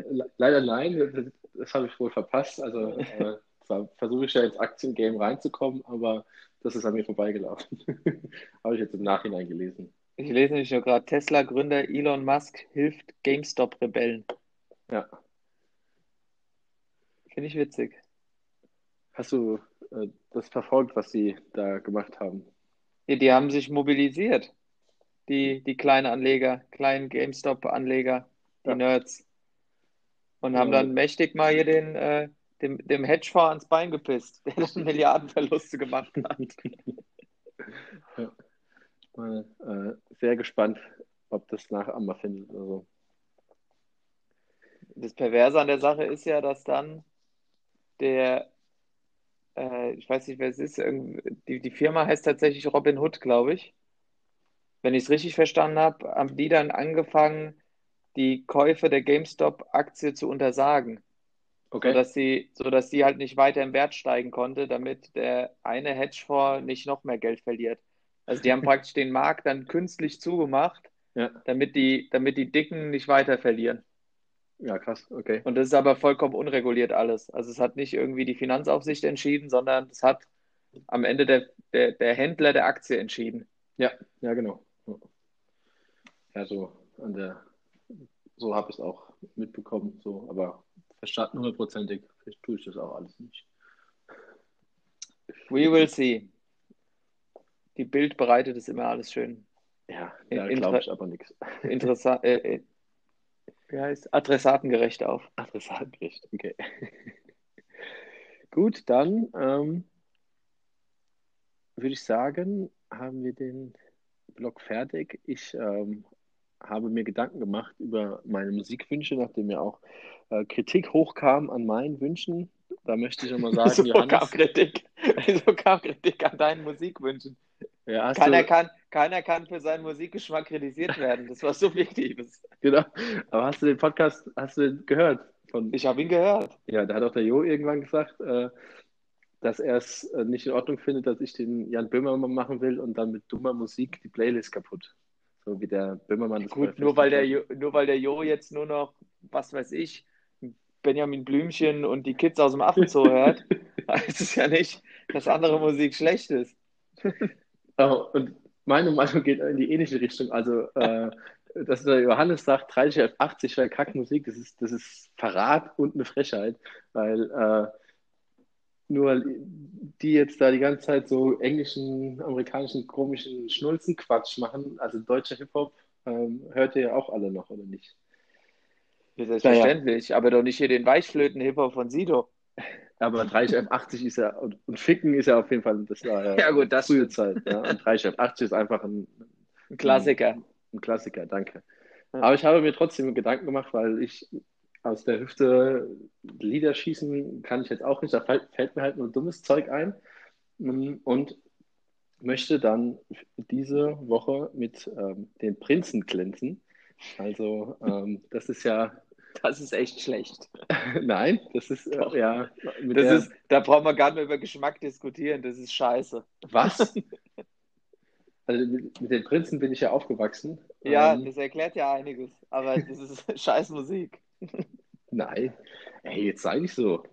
A: le- leider nein, das, das habe ich wohl verpasst. Also äh, zwar versuche ich ja ins Aktiengame reinzukommen, aber das ist an mir vorbeigelaufen. habe ich jetzt im Nachhinein gelesen.
B: Ich lese nämlich nur gerade, Tesla-Gründer Elon Musk hilft GameStop-Rebellen.
A: Ja.
B: Finde ich witzig.
A: Hast du äh, das verfolgt, was sie da gemacht haben?
B: Ja, die haben sich mobilisiert. Die, die kleinen Anleger, kleinen GameStop-Anleger, die
A: Ja.
B: Nerds. und haben dann mächtig mal hier den, äh, dem, dem Hedgefonds ans Bein gepisst, der dann Milliardenverluste gemacht hat.
A: Ja. Mal äh, sehr gespannt, ob das Nachahmer findet oder so.
B: Das Perverse an der Sache ist ja, dass dann der, äh, ich weiß nicht, wer es ist, die, die Firma heißt tatsächlich Robin Hood, glaube ich. Wenn ich es richtig verstanden habe, haben die dann angefangen, die Käufe der GameStop-Aktie zu untersagen.
A: Okay.
B: Sodass sie, sodass die halt nicht weiter im Wert steigen konnte, damit der eine Hedgefonds nicht noch mehr Geld verliert. Also die haben praktisch den Markt dann künstlich zugemacht,
A: Ja.
B: damit die, damit die Dicken nicht weiter verlieren.
A: Ja, krass, okay.
B: Und das ist aber vollkommen unreguliert alles. Also es hat nicht irgendwie die Finanzaufsicht entschieden, sondern es hat am Ende der, der, der Händler der Aktie entschieden.
A: Ja, ja, genau. Ja, so an der, so habe ich es auch mitbekommen, so, aber verstanden hundertprozentig tue ich das auch alles nicht.
B: We will see. Die Bild bereitet es immer alles schön.
A: Ja, da glaube ich aber nichts.
B: Interessant, äh, äh, wie heißt adressatengerecht auf.
A: Adressatgerecht, okay. Gut, dann ähm, würde ich sagen, haben wir den Blog fertig. Ich ähm, habe mir Gedanken gemacht über meine Musikwünsche, nachdem ja auch äh, Kritik hochkam an meinen Wünschen. Da möchte ich nochmal sagen,
B: kam
A: Johannes,
B: Kritik? Wieso kam Kritik an deinen Musikwünschen?
A: Ja,
B: Keiner
A: du,
B: kann, keiner kann für seinen Musikgeschmack kritisiert werden. Das war Subjektives.
A: genau, aber hast du den Podcast, hast du gehört? Von,
B: Ich habe ihn gehört.
A: Ja, da hat auch der Jo irgendwann gesagt, äh, dass er es äh, nicht in Ordnung findet, dass ich den Jan Böhmermann machen will und dann mit dummer Musik die Playlist kaputt. So wie der Böhmermann das
B: Gut, nur weil, der jo, nur weil der Jo jetzt nur noch, was weiß ich, Benjamin Blümchen und die Kids aus dem Affenzoo hört, heißt es ja nicht, dass andere Musik schlecht ist.
A: Oh, und meine Meinung geht in die ähnliche Richtung. Also, äh, dass der Johannes sagt, 30 auf 80 wäre Kackmusik, das ist, das ist Verrat und eine Frechheit, weil äh, nur die jetzt da die ganze Zeit so englischen, amerikanischen, komischen Schnulzenquatsch machen, also deutscher Hip-Hop, ähm, hört ihr ja auch alle noch, oder nicht?
B: Ja, Selbstverständlich, aber doch nicht hier den Weichflöten-Hip-Hop von Sido.
A: Aber 30 auf 80 ist ja, und, und Ficken ist ja auf jeden Fall, das war ja,
B: Ja, gut, das
A: frühe
B: stimmt.
A: Zeit. Ja. Und 30 auf 80 ist einfach ein,
B: Ein Klassiker.
A: ein Klassiker, danke.
B: Ja.
A: Aber ich habe mir trotzdem Gedanken gemacht, weil ich aus der Hüfte Lieder schießen kann ich jetzt auch nicht. Da fällt, fällt mir halt nur dummes Zeug ein. Und möchte dann diese Woche mit ähm, den Prinzen glänzen. Also, ähm, das ist ja,
B: Das ist echt schlecht.
A: nein, das ist äh,
B: Doch.
A: ja,
B: Das
A: der,
B: ist, da brauchen wir gar nicht mehr über Geschmack diskutieren. Das ist scheiße.
A: was? Also mit, mit den Prinzen bin ich ja aufgewachsen.
B: Ja,
A: Ähm,
B: das erklärt ja einiges. Aber das ist scheiß Musik.
A: nein, ey, jetzt sei nicht so.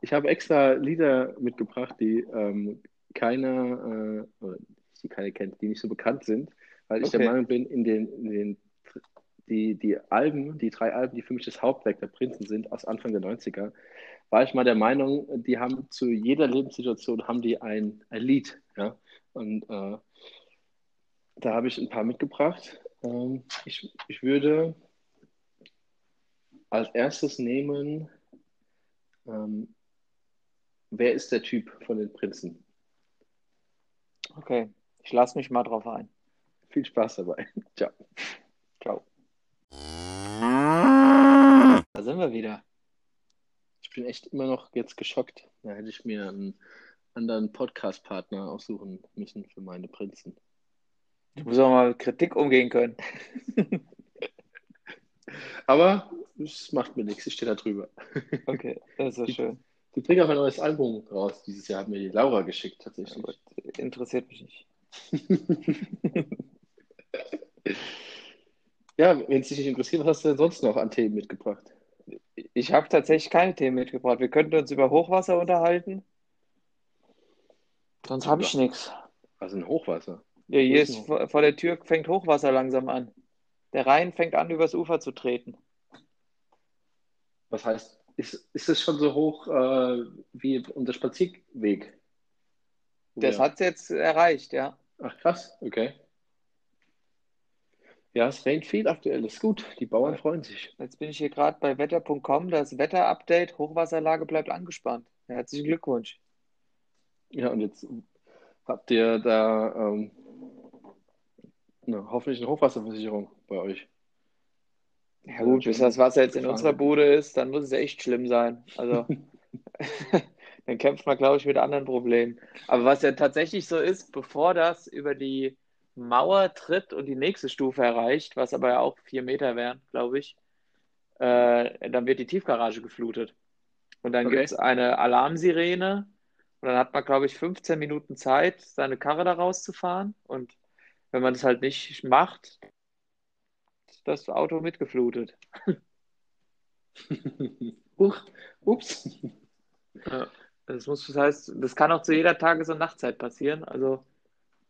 A: Ich habe extra Lieder mitgebracht, die ähm, keiner, äh, die keiner kennt, die nicht so bekannt sind, weil ich
B: Okay.
A: der Meinung bin, in den, in den die, die Alben, die drei Alben, die für mich das Hauptwerk der Prinzen sind, aus Anfang der 90er, war ich mal der Meinung, die haben zu jeder Lebenssituation haben die ein, ein Lied. Ja? Und äh, da habe ich ein paar mitgebracht. Ähm, ich, ich würde als erstes nehmen, ähm, wer ist der Typ von den Prinzen?
B: Okay, ich lasse mich mal drauf ein.
A: Viel Spaß dabei. Ciao.
B: Ciao. Da sind wir wieder.
A: Ich bin echt immer noch jetzt geschockt. Da hätte ich mir einen anderen Podcast-Partner aussuchen müssen für meine Prinzen.
B: Du musst auch mal mit Kritik umgehen können.
A: Aber es macht mir nichts, ich stehe da drüber.
B: Okay, das ist ja schön.
A: Die bringen auch ein neues Album raus. Dieses Jahr hat mir die Laura geschickt, tatsächlich.
B: Aber interessiert mich nicht.
A: Ja, wenn es dich nicht interessiert, was hast du denn sonst noch an Themen mitgebracht?
B: Ich habe tatsächlich keine Themen mitgebracht. Wir könnten uns über Hochwasser unterhalten. Sonst habe ich nichts.
A: Also ein Hochwasser.
B: Ja, hier
A: ist
B: ist vor, vor der Tür fängt Hochwasser langsam an. Der Rhein fängt an, übers Ufer zu treten.
A: Was heißt, ist, ist es schon so hoch äh, wie unser Spazierweg?
B: Das
A: wir-
B: hat es jetzt erreicht, ja.
A: Ach krass, okay. Ja, es regnet viel aktuell, das ist gut. Die Bauern freuen sich.
B: Jetzt bin ich hier gerade bei wetter.com, das Wetterupdate, Hochwasserlage bleibt angespannt. Herzlichen Glückwunsch.
A: Ja, und jetzt habt ihr da ähm, eine, hoffentlich eine Hochwasserversicherung bei euch.
B: Ja gut, bis das Wasser jetzt in unserer Bude ist, dann muss es echt schlimm sein. Also dann kämpft man, glaube ich, mit anderen Problemen. Aber was ja tatsächlich so ist, bevor das über die Mauer tritt und die nächste Stufe erreicht, was aber ja auch vier Meter wären, glaube ich, äh, dann wird die Tiefgarage geflutet. Und dann
A: Okay.
B: gibt es eine Alarmsirene und dann hat man, glaube ich, 15 Minuten Zeit, seine Karre da rauszufahren. Und wenn man das halt nicht macht, das Auto mitgeflutet.
A: Ups.
B: Ja, das muss, das heißt, das kann auch zu jeder Tages- und Nachtzeit passieren. Also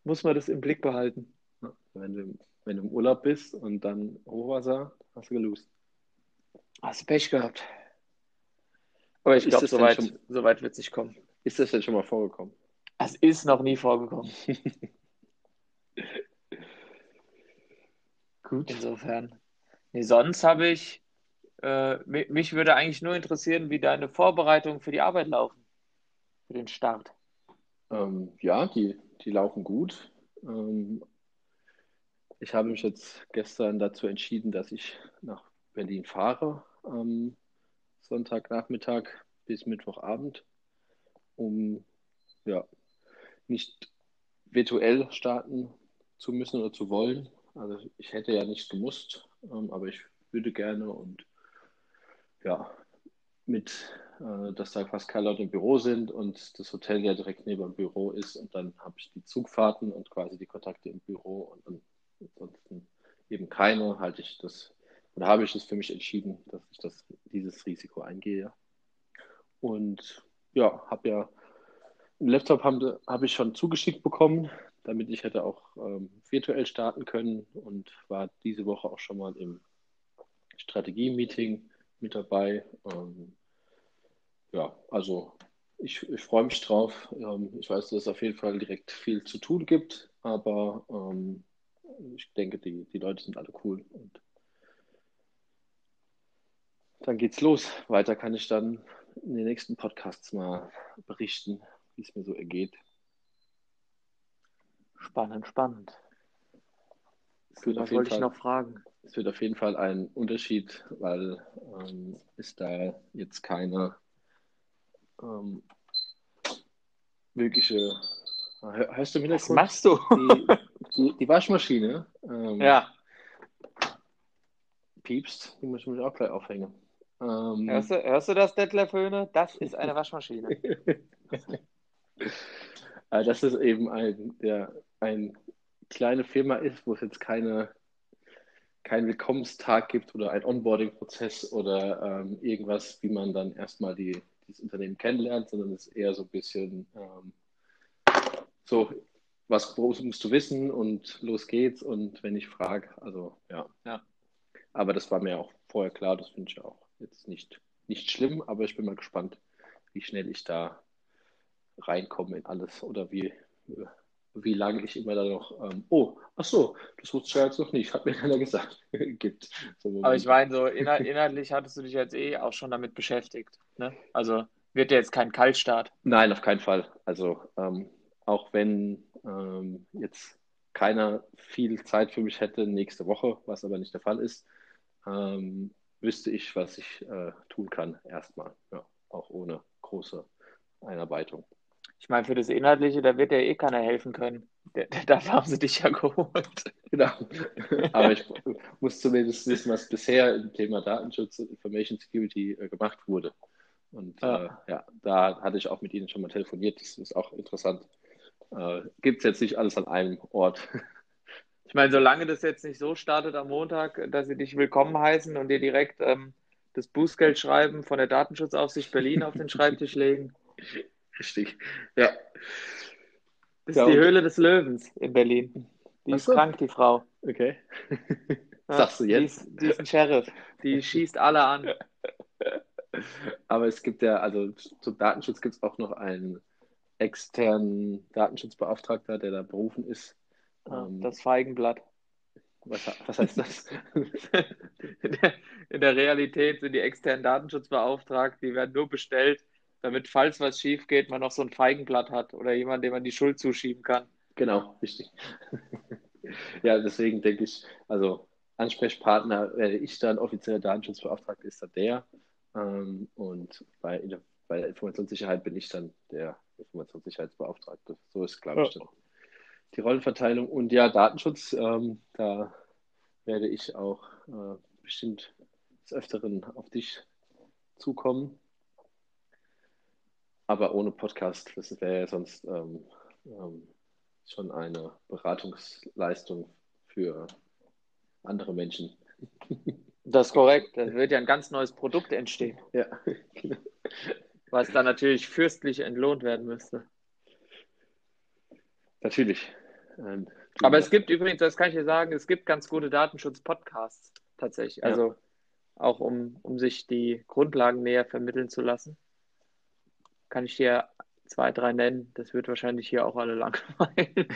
B: muss man das im Blick behalten.
A: Wenn du, wenn du im Urlaub bist und dann Hochwasser, hast du gelust.
B: Hast du Pech gehabt. Aber ich glaube, soweit so weit wird es nicht kommen.
A: Ist das denn schon mal vorgekommen?
B: Es ist noch nie vorgekommen.
A: Gut.
B: Insofern. Nee, sonst habe ich, äh, mi- mich würde eigentlich nur interessieren, wie deine Vorbereitungen für die Arbeit laufen. Für den Start.
A: Ähm, ja, die, die laufen gut. Ähm, ich habe mich jetzt gestern dazu entschieden, dass ich nach Berlin fahre am Sonntagnachmittag bis Mittwochabend, um ja, nicht virtuell starten zu müssen oder zu wollen. Also ich hätte ja nicht gemusst, ähm, aber ich würde gerne und ja, mit, dass da fast keine Leute im Büro sind und das Hotel ja direkt neben dem Büro ist und dann habe ich die Zugfahrten und quasi die Kontakte im Büro und ansonsten eben keine, halte ich das oder habe ich es für mich entschieden, dass ich das, dieses Risiko eingehe. Und ja, habe ja einen Laptop habe habe ich schon zugeschickt bekommen, damit ich hätte auch ähm, virtuell starten können und war diese Woche auch schon mal im Strategie-Meeting mit dabei. Ähm, ja, also ich, ich freue mich drauf. Ähm, ich weiß, dass es auf jeden Fall direkt viel zu tun gibt, aber ähm, ich denke, die, die Leute sind alle cool und dann geht's los. Weiter kann ich dann in den nächsten Podcasts mal berichten, wie es mir so ergeht.
B: Spannend, spannend.
A: Es wird,
B: Was wollte ich
A: Fall,
B: noch fragen?
A: es wird auf jeden Fall ein Unterschied, weil ähm, es da jetzt keine ähm, wirkliche. Hör- Hörst du im
B: Was
A: Hintergrund
B: machst du?
A: die, die, die Waschmaschine ähm,
B: Ja,
A: piepst? Die muss ich mich auch gleich aufhängen. Ähm,
B: hörst du, hörst du das, Detlef Höhne? Das ist eine Waschmaschine.
A: Äh, dass es eben ein, der, ein kleine Firma ist, wo es jetzt keine, keinen Willkommenstag gibt oder ein Onboarding-Prozess oder ähm, irgendwas, wie man dann erstmal die, dieses Unternehmen kennenlernt, sondern es ist eher so ein bisschen ähm, so, was groß musst du wissen und los geht's und wenn ich frage, also ja.
B: Ja.
A: Aber das war mir auch vorher klar, das finde ich auch jetzt nicht, nicht schlimm, aber ich bin mal gespannt, wie schnell ich da reinkomme in alles oder wie, wie lange ich immer da noch, ähm, oh, ach so, das wusste ich jetzt noch nicht, hat mir keiner gesagt, gibt. So
B: Aber ich meine, so inhalt, inhaltlich hattest du dich jetzt eh auch schon damit beschäftigt. Ne? Also wird ja jetzt kein Kaltstart.
A: Nein, auf keinen Fall. Also ähm, auch wenn ähm, jetzt keiner viel Zeit für mich hätte nächste Woche, was aber nicht der Fall ist, ähm, wüsste ich, was ich äh, tun kann erstmal. Ja, auch ohne große Einarbeitung.
B: Ich meine, für das Inhaltliche, da wird ja eh keiner helfen können. Dafür haben sie dich ja geholt.
A: Genau. Aber ich muss zumindest wissen, was bisher im Thema Datenschutz und Information Security äh, gemacht wurde. Und
B: Ja.
A: äh, ja, da hatte ich auch mit Ihnen schon mal telefoniert. Das ist auch interessant. Äh, Gibt es jetzt nicht alles an einem Ort.
B: Ich meine, solange das jetzt nicht so startet am Montag, dass sie dich willkommen heißen und dir direkt ähm, das Bußgeld schreiben von der Datenschutzaufsicht Berlin auf den Schreibtisch legen.
A: Richtig. Ja.
B: Das ist
A: Ja,
B: die
A: und-
B: Höhle des Löwens in Berlin. Die ist
A: so.
B: krank, die Frau.
A: Okay.
B: Ja,
A: Sagst du
B: Die
A: jetzt?
B: ist, die ist ein Sheriff. Die schießt alle an.
A: Aber es gibt ja, also zum Datenschutz gibt es auch noch einen externen Datenschutzbeauftragter, der da berufen ist.
B: Ja,
A: Ähm,
B: Das Feigenblatt.
A: Was, was heißt das?
B: In der, in der Realität sind die externen Datenschutzbeauftragten, die werden nur bestellt, damit, falls was schief geht, man noch so ein Feigenblatt hat oder jemand, dem man die Schuld zuschieben kann.
A: Genau, richtig. ja, deswegen denke ich, also Ansprechpartner werde ich dann, offizieller Datenschutzbeauftragter ist dann der. Ähm, und bei, bei der Informationssicherheit bin ich dann der Informationssicherheitsbeauftragte. So ist, glaube ich, dann die Rollenverteilung. Und ja, Datenschutz, ähm, da werde ich auch äh, bestimmt des Öfteren auf dich zukommen. Aber ohne Podcast, das wäre ja sonst ähm, ähm, schon eine Beratungsleistung für andere Menschen.
B: Das ist korrekt. Da wird ja ein ganz neues Produkt entstehen.
A: Ja, genau.
B: Was dann natürlich fürstlich entlohnt werden müsste.
A: Natürlich. Ähm,
B: Aber es gibt übrigens, das kann ich dir sagen, es gibt ganz gute Datenschutz-Podcasts tatsächlich.
A: Ja.
B: Also auch um, um sich die Grundlagen näher vermitteln zu lassen. Kann ich dir zwei, drei nennen. Das wird wahrscheinlich hier auch alle langweilen.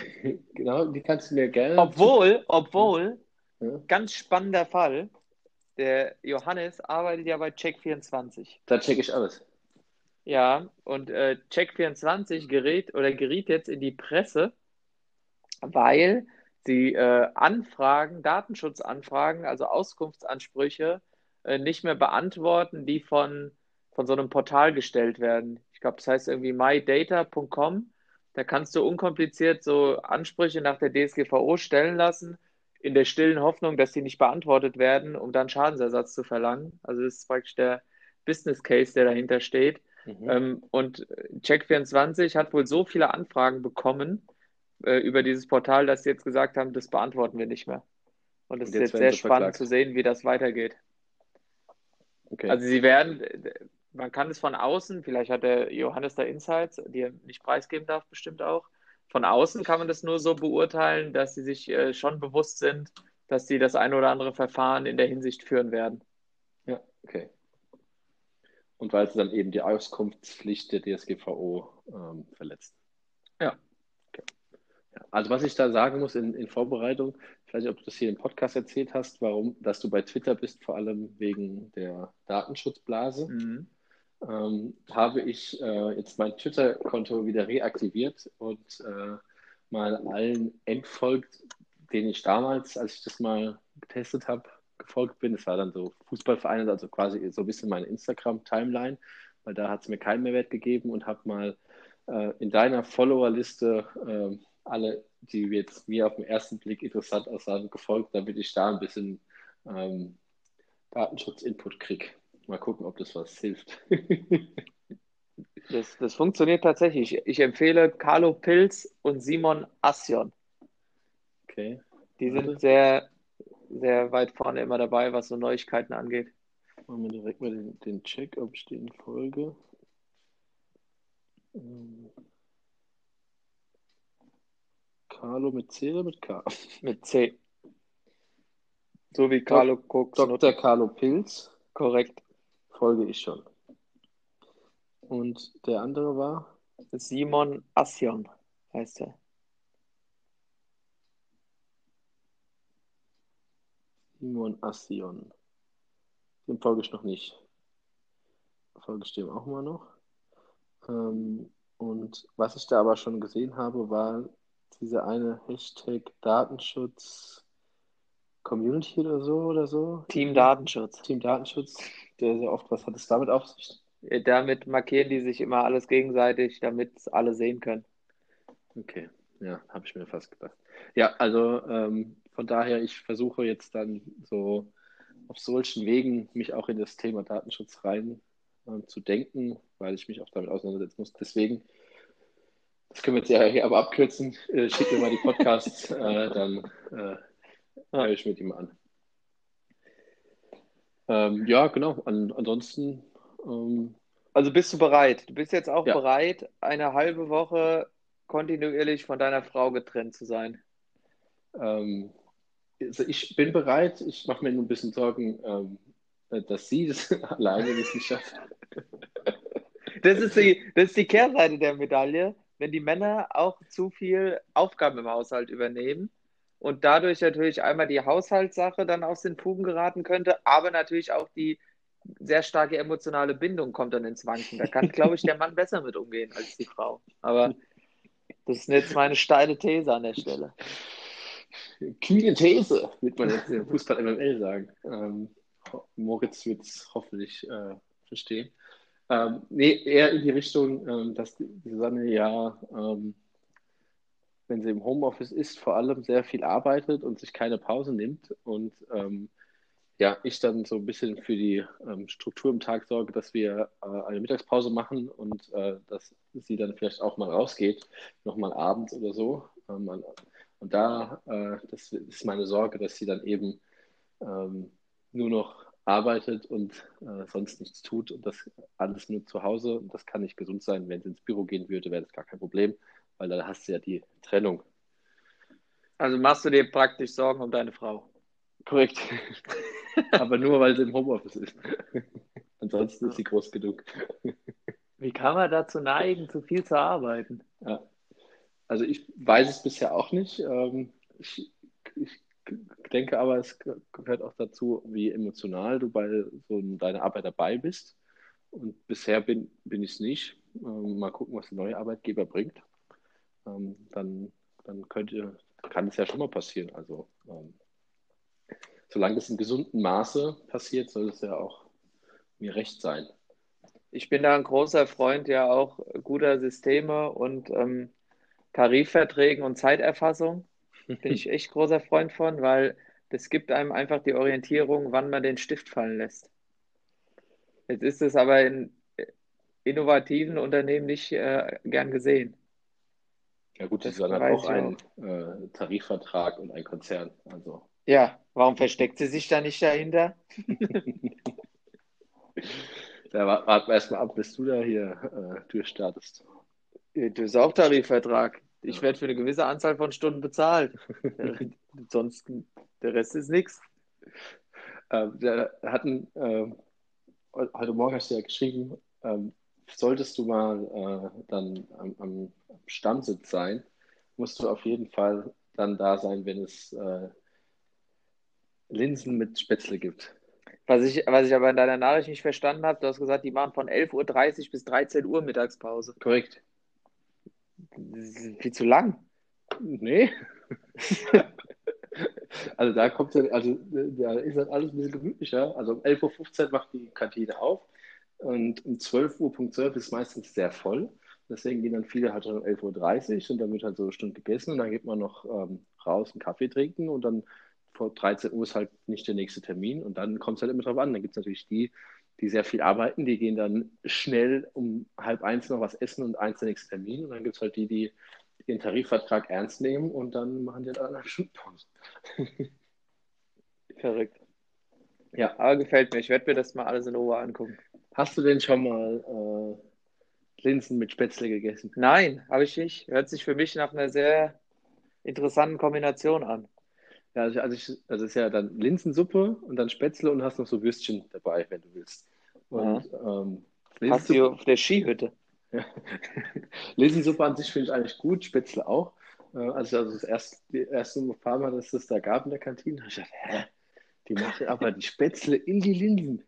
A: genau, die kannst du mir gerne.
B: Obwohl, obwohl,
A: Ja.
B: ganz spannender Fall, der Johannes arbeitet ja bei Check24.
A: Da checke ich alles.
B: Ja, und äh, Check24 gerät oder geriet jetzt in die Presse, weil sie äh, Anfragen, Datenschutzanfragen, also Auskunftsansprüche, äh, nicht mehr beantworten, die von, von so einem Portal gestellt werden. Ich glaube, das heißt irgendwie mydata.com. Da kannst du unkompliziert so Ansprüche nach der DSGVO stellen lassen, in der stillen Hoffnung, dass die nicht beantwortet werden, um dann Schadensersatz zu verlangen. Also das ist praktisch der Business Case, der dahinter steht.
A: Mhm.
B: Ähm, und Check24 hat wohl so viele Anfragen bekommen äh, über dieses Portal, dass sie jetzt gesagt haben, das beantworten wir nicht mehr. Und es ist
A: jetzt
B: sehr
A: sie
B: spannend
A: verklagt.
B: zu sehen, wie das weitergeht.
A: Okay.
B: Also sie werden, man kann es von außen, vielleicht hat der Johannes da Insights, die er nicht preisgeben darf, bestimmt auch. Von außen kann man das nur so beurteilen, dass sie sich äh, schon bewusst sind, dass sie das ein oder andere Verfahren in der Hinsicht führen werden.
A: ja, okay. Und weil sie dann eben die Auskunftspflicht der DSGVO ähm, verletzt.
B: Ja.
A: Okay. Ja, also was ich da sagen muss in, in Vorbereitung, ich weiß nicht, ob du das hier im Podcast erzählt hast, warum, dass du bei Twitter bist, vor allem wegen der Datenschutzblase.
B: Mhm.
A: Ähm, habe ich äh, jetzt mein Twitter-Konto wieder reaktiviert und äh, mal allen entfolgt, denen ich damals, als ich das mal getestet habe, gefolgt bin. Es war dann so Fußballvereine, also quasi so ein bisschen meine Instagram-Timeline, weil da hat es mir keinen Mehrwert gegeben und habe mal äh, in deiner Follower-Liste äh, alle, die jetzt mir auf den ersten Blick interessant aussahen, gefolgt, damit ich da ein bisschen ähm, Datenschutz-Input kriege. Mal gucken, ob das was hilft.
B: Das, das funktioniert tatsächlich. Ich empfehle Carlo Pilz und Simon Assion.
A: okay.
B: Die
A: Warte.
B: sind sehr, sehr weit vorne immer dabei, was so Neuigkeiten angeht.
A: Machen wir direkt mal den, den Check, ob ich den folge. Ähm, Carlo mit C oder mit K?
B: Mit C. So wie Carlo Cox.
A: Dr. Carlo Pilz
B: Korrekt.
A: Folge ich schon. Und der andere war?
B: Simon Assion heißt er.
A: Simon Assion. Dem folge ich noch nicht. Folge ich dem auch mal noch. Ähm, und was ich da aber schon gesehen habe, war dieser eine Hashtag Datenschutz Community oder so oder so.
B: Team Datenschutz.
A: Team Datenschutz, der sehr oft, was hat es damit auf sich?
B: Äh, Damit markieren die sich immer alles gegenseitig, damit es alle sehen können.
A: Okay, ja, habe ich mir fast gedacht. Ja, also ähm, von daher, ich versuche jetzt dann so auf solchen Wegen mich auch in das Thema Datenschutz rein ähm, zu denken, weil ich mich auch damit auseinandersetzen muss. Deswegen, das können wir jetzt ja hier aber abkürzen. Äh, schick mir mal die Podcasts, äh, dann äh, höre ich mir die mal an. Ähm, ja, genau. An, ansonsten, ähm,
B: Also bist du bereit? Du bist jetzt auch
A: Ja.
B: bereit, eine halbe Woche kontinuierlich von deiner Frau getrennt zu sein.
A: Ähm, also ich bin bereit, ich mache mir nur ein bisschen Sorgen, ähm, dass sie das alleine nicht schafft.
B: Das ist die, das ist die Kehrseite der Medaille, wenn die Männer auch zu viel Aufgaben im Haushalt übernehmen und dadurch natürlich einmal die Haushaltssache dann aus den Fugen geraten könnte, aber natürlich auch die sehr starke emotionale Bindung kommt dann ins Wanken. Da kann, glaube ich, der Mann besser mit umgehen als die Frau. Aber das ist jetzt meine steile These an der Stelle.
A: Kühne These, wird man jetzt im Fußball MML sagen. Ähm, Moritz wird es hoffentlich äh, verstehen. Ähm, nee, eher in die Richtung, ähm, dass die Susanne ja, ähm, wenn sie im Homeoffice ist, vor allem sehr viel arbeitet und sich keine Pause nimmt und ähm, ja, ich dann so ein bisschen für die ähm, Struktur im Tag sorge, dass wir äh, eine Mittagspause machen und äh, dass sie dann vielleicht auch mal rausgeht, nochmal abends oder so. Ähm, und da, äh, das ist meine Sorge, dass sie dann eben ähm, nur noch arbeitet und äh, sonst nichts tut und das alles nur zu Hause. Und das kann nicht gesund sein. Wenn sie ins Büro gehen würde, wäre das gar kein Problem, weil da hast du ja die Trennung.
B: Also machst du dir praktisch Sorgen um deine Frau?
A: Korrekt. Aber nur, weil sie im Homeoffice ist. Ansonsten ist sie groß genug.
B: Wie kann man dazu neigen, zu viel zu arbeiten?
A: Ja. Also ich weiß es bisher auch nicht. Ähm, ich, ich denke aber, es gehört auch dazu, wie emotional du bei so deiner Arbeit dabei bist. Und bisher bin, bin ich es nicht. Ähm, mal gucken, was der neue Arbeitgeber bringt. Ähm, dann, dann könnte, kann es ja schon mal passieren. Also solange es in gesundem Maße passiert, soll es ja auch mir recht sein.
B: Ich bin da ein großer Freund ja auch guter Systeme und ähm, Tarifverträgen und Zeiterfassung. Bin ich echt großer Freund von, weil das gibt einem einfach die Orientierung, wann man den Stift fallen lässt. Jetzt ist es aber in innovativen Unternehmen nicht äh, gern gesehen.
A: Ja gut, das, das ist dann auch ein äh, Tarifvertrag und ein Konzern. Also
B: ja, warum versteckt sie sich da nicht dahinter?
A: da warten wir erstmal ab, bis du da hier äh, durchstartest.
B: Du bist auch Tarifvertrag. Ich ja. werde für eine gewisse Anzahl von Stunden bezahlt. Sonst, der Rest ist nichts.
A: Ähm, wir hatten, äh, heute Morgen hast du ja geschrieben, ähm, solltest du mal äh, dann am, am, Stammsitz sein, musst du auf jeden Fall dann da sein, wenn es äh, Linsen mit Spätzle gibt.
B: Was ich, was ich aber in deiner Nachricht nicht verstanden habe, du hast gesagt, die machen von 11.30 Uhr bis 13 Uhr Mittagspause.
A: Korrekt.
B: Viel zu lang.
A: Nee. also da kommt ja, also da ist halt alles ein bisschen gemütlicher. Also um 11.15 Uhr macht die Kantine auf und um 12 Uhr, Punkt 12 ist meistens sehr voll. Deswegen gehen dann viele halt schon um 11.30 Uhr und dann wird halt so eine Stunde gegessen und dann geht man noch ähm, raus einen Kaffee trinken und dann vor 13 Uhr ist halt nicht der nächste Termin und dann kommt es halt immer drauf an. Dann gibt es natürlich die, die sehr viel arbeiten, die gehen dann schnell um halb eins noch was essen und eins der nächste Termin. Und dann gibt es halt die, die den Tarifvertrag ernst nehmen und dann machen die halt eine Stunde Pause.
B: Verrückt. Ja, aber gefällt mir. Ich werde mir das mal alles in Ruhe angucken.
A: Hast du denn schon mal äh, Linsen mit Spätzle gegessen?
B: Nein, habe ich nicht. Hört sich für mich nach einer sehr interessanten Kombination an.
A: Ja, also, also, ich, also es ist ja dann Linsensuppe und dann Spätzle und hast noch so Würstchen dabei, wenn du willst. Und,
B: ja. ähm, hast du auf der Skihütte?
A: Ja. Linsensuppe an sich finde ich eigentlich gut, Spätzle auch. Äh, als ich also das erste, die erste Mal dass es da gab in der Kantine, habe ich gedacht, hä? Die machen aber die Spätzle in die Linsen.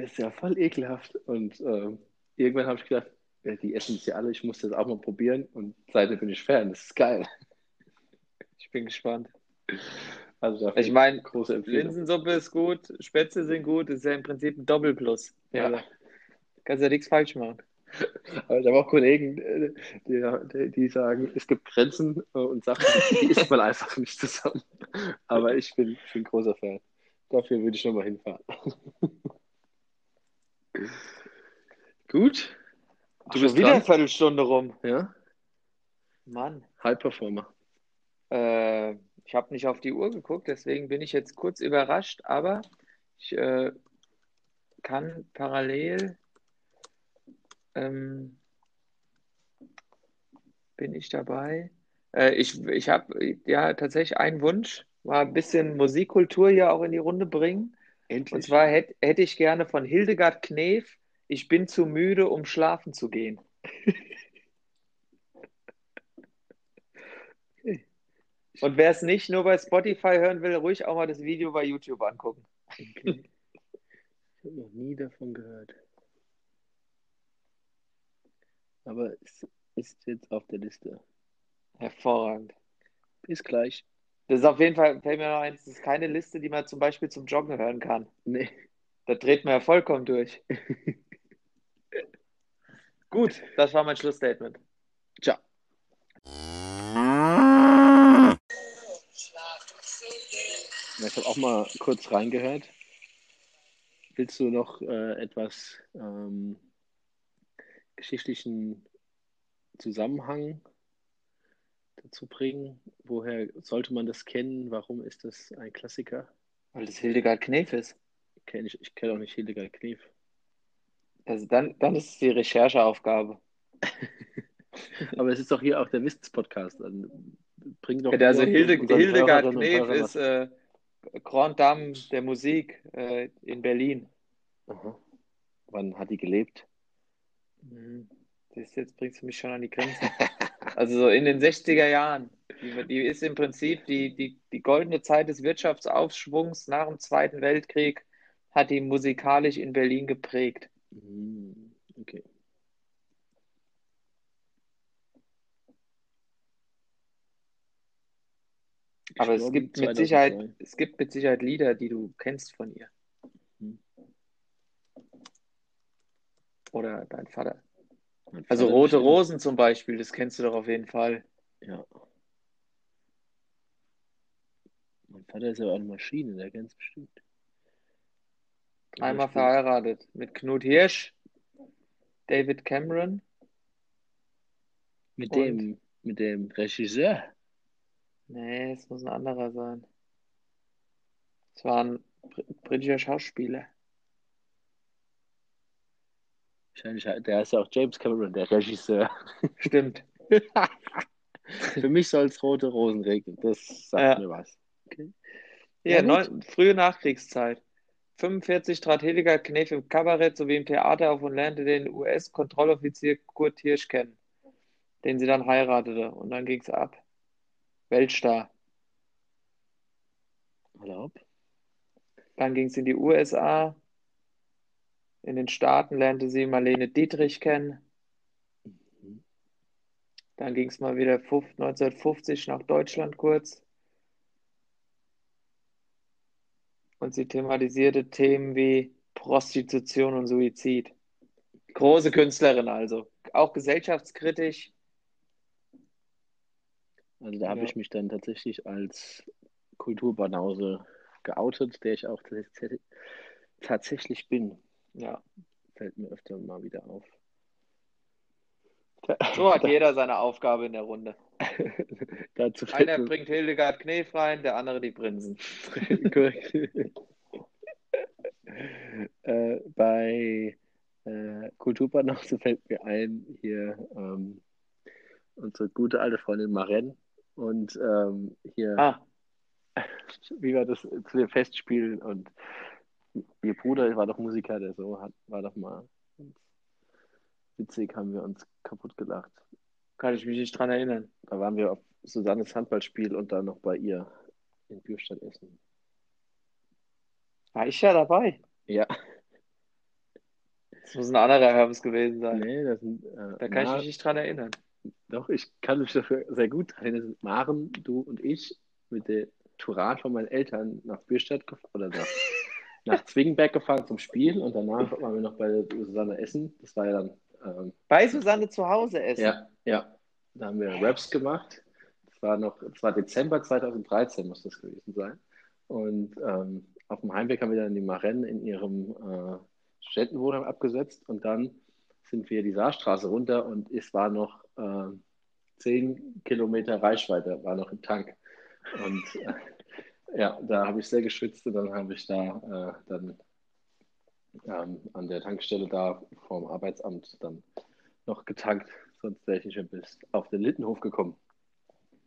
A: Das ist ja voll ekelhaft. Und äh, irgendwann habe ich gedacht, ja, die essen es ja alle, ich muss das auch mal probieren. Und seitdem bin ich Fan, das ist geil.
B: Ich bin gespannt. Also ich meine, Linsensuppe ist gut, Spätzle sind gut, ist ja im Prinzip ein Doppelplus. Ja. Also, kannst ja nichts falsch machen.
A: Aber ich habe auch Kollegen, äh, die, die, sagen, es gibt Grenzen äh, und Sachen, die isst man einfach nicht zusammen. Aber ich bin, ich bin großer Fan. Dafür würde ich nochmal hinfahren. Gut.
B: Du Ach, bist wieder eine Viertelstunde rum.
A: Ja.
B: Mann.
A: High Performer.
B: Äh, ich habe nicht auf die Uhr geguckt, deswegen bin ich jetzt kurz überrascht, aber ich äh, kann parallel ähm, bin ich dabei. Äh, ich ich habe ja tatsächlich einen Wunsch, war ein bisschen Musikkultur hier auch in die Runde bringen. Endlich. Und zwar hätte hätt ich gerne von Hildegard Knef, ich bin zu müde, um schlafen zu gehen. Und wer es nicht nur bei Spotify hören will, ruhig auch mal das Video bei YouTube angucken.
A: Okay. Ich habe noch nie davon gehört. Aber es ist jetzt auf der Liste.
B: Hervorragend.
A: Bis gleich.
B: Das ist auf jeden Fall, fällt mir noch eins, das ist keine Liste, die man zum Beispiel zum Joggen hören kann.
A: Nee.
B: Da dreht man ja vollkommen durch. Gut, das war mein Schlussstatement.
A: Ciao. Ich habe auch mal kurz reingehört. Willst du noch äh, etwas ähm, geschichtlichen Zusammenhang dazu bringen? Woher sollte man das kennen? Warum ist das ein Klassiker?
B: Weil das Hildegard Knef ist.
A: Kenn ich ich kenne auch nicht Hildegard Knef.
B: Also dann, dann ist es die Rechercheaufgabe.
A: Aber es ist doch hier auch der Wissens-Podcast. Dann bring doch
B: Ja, also Hilde, Hildegard Knef ist äh, Grand Dame der Musik äh, in Berlin.
A: Aha. Wann hat die gelebt?
B: Mhm. Das jetzt bringst du mich schon an die Grenze. Also so in den 60er Jahren. Die, die ist im Prinzip die, die, die goldene Zeit des Wirtschaftsaufschwungs nach dem Zweiten Weltkrieg, hat die musikalisch in Berlin geprägt.
A: Hm, Okay.
B: Aber es gibt mit Sicherheit,
A: 2002.
B: es gibt mit Sicherheit Lieder, die du kennst von ihr.
A: Mhm.
B: Oder dein Vater. Also Rote. Rosen zum Beispiel, das kennst du doch auf jeden Fall.
A: Ja. Mein Vater ist ja auch eine Maschine, der kennt es bestimmt. Zum
B: Einmal
A: Beispiel-
B: verheiratet mit Knut Hirsch, David Cameron.
A: Mit dem, mit dem Regisseur.
B: Nee, es muss ein anderer sein. Es war ein br- britischer Schauspieler.
A: Wahrscheinlich, der ist ja auch James Cameron, der Regisseur.
B: Stimmt.
A: Für mich soll es rote Rosen regnen. Das sagt
B: Ja.
A: mir was. Okay.
B: Ja,
A: Ja,
B: neun, frühe Nachkriegszeit. 45 trat Hildegard Knef im Kabarett sowie im Theater auf und lernte den US-Kontrolloffizier Kurt Hirsch kennen, den sie dann heiratete. Und dann ging's ab. Weltstar.
A: Erlaub.
B: Dann ging es in die USA. In den Staaten lernte sie Marlene Dietrich kennen. Dann ging es mal wieder fuf- 1950 nach Deutschland kurz. Und sie thematisierte Themen wie Prostitution und Suizid. Große Künstlerin also. Auch gesellschaftskritisch.
A: Also da habe
B: Ja.
A: ich mich dann tatsächlich als Kulturbanause geoutet, der ich auch tats- tatsächlich bin.
B: Ja.
A: Fällt mir öfter mal wieder auf.
B: So hat jeder seine Aufgabe in der Runde. Einer
A: mir
B: bringt Hildegard Knef rein, der andere die Prinzen.
A: Korrekt. äh, bei äh, Kulturbanause fällt mir ein, hier ähm, unsere gute alte Freundin Maren und ähm, hier,
B: Ah,
A: wie war das zu den Festspielen und ihr Bruder war doch Musiker, der so hat, war doch mal witzig, haben wir uns kaputt gelacht.
B: kann ich mich nicht dran erinnern.
A: Da waren wir auf Susannes Handballspiel und dann noch bei ihr in Bürstadt essen.
B: War ich ja dabei.
A: Ja,
B: Das muss ein anderer Hermes gewesen sein.
A: nee, das sind äh,
B: Da kann ich
A: Mar-
B: mich nicht dran erinnern.
A: Doch, ich kann mich dafür sehr gut erinnern. Maren, du und ich mit der Touran von meinen Eltern nach Bürstadt gefahren oder nach, nach Zwingenberg gefahren zum Spiel und danach waren wir noch bei Susanne Essen. Das war ja dann, ähm,
B: Bei Susanne zu Hause essen.
A: ja, ja, da haben wir Raps gemacht. Das war noch, das war Dezember 2013 muss das gewesen sein. Und ähm, auf dem Heimweg haben wir dann die Maren in ihrem äh, Studentenwohnheim abgesetzt und dann sind wir die Saarstraße runter und es war noch äh, 10 Kilometer Reichweite, war noch im Tank. Und äh, ja, da habe ich sehr geschwitzt und dann habe ich da äh, dann ähm, an der Tankstelle da vorm Arbeitsamt dann noch getankt, sonst wäre ich nicht mehr bis auf den Littenhof gekommen.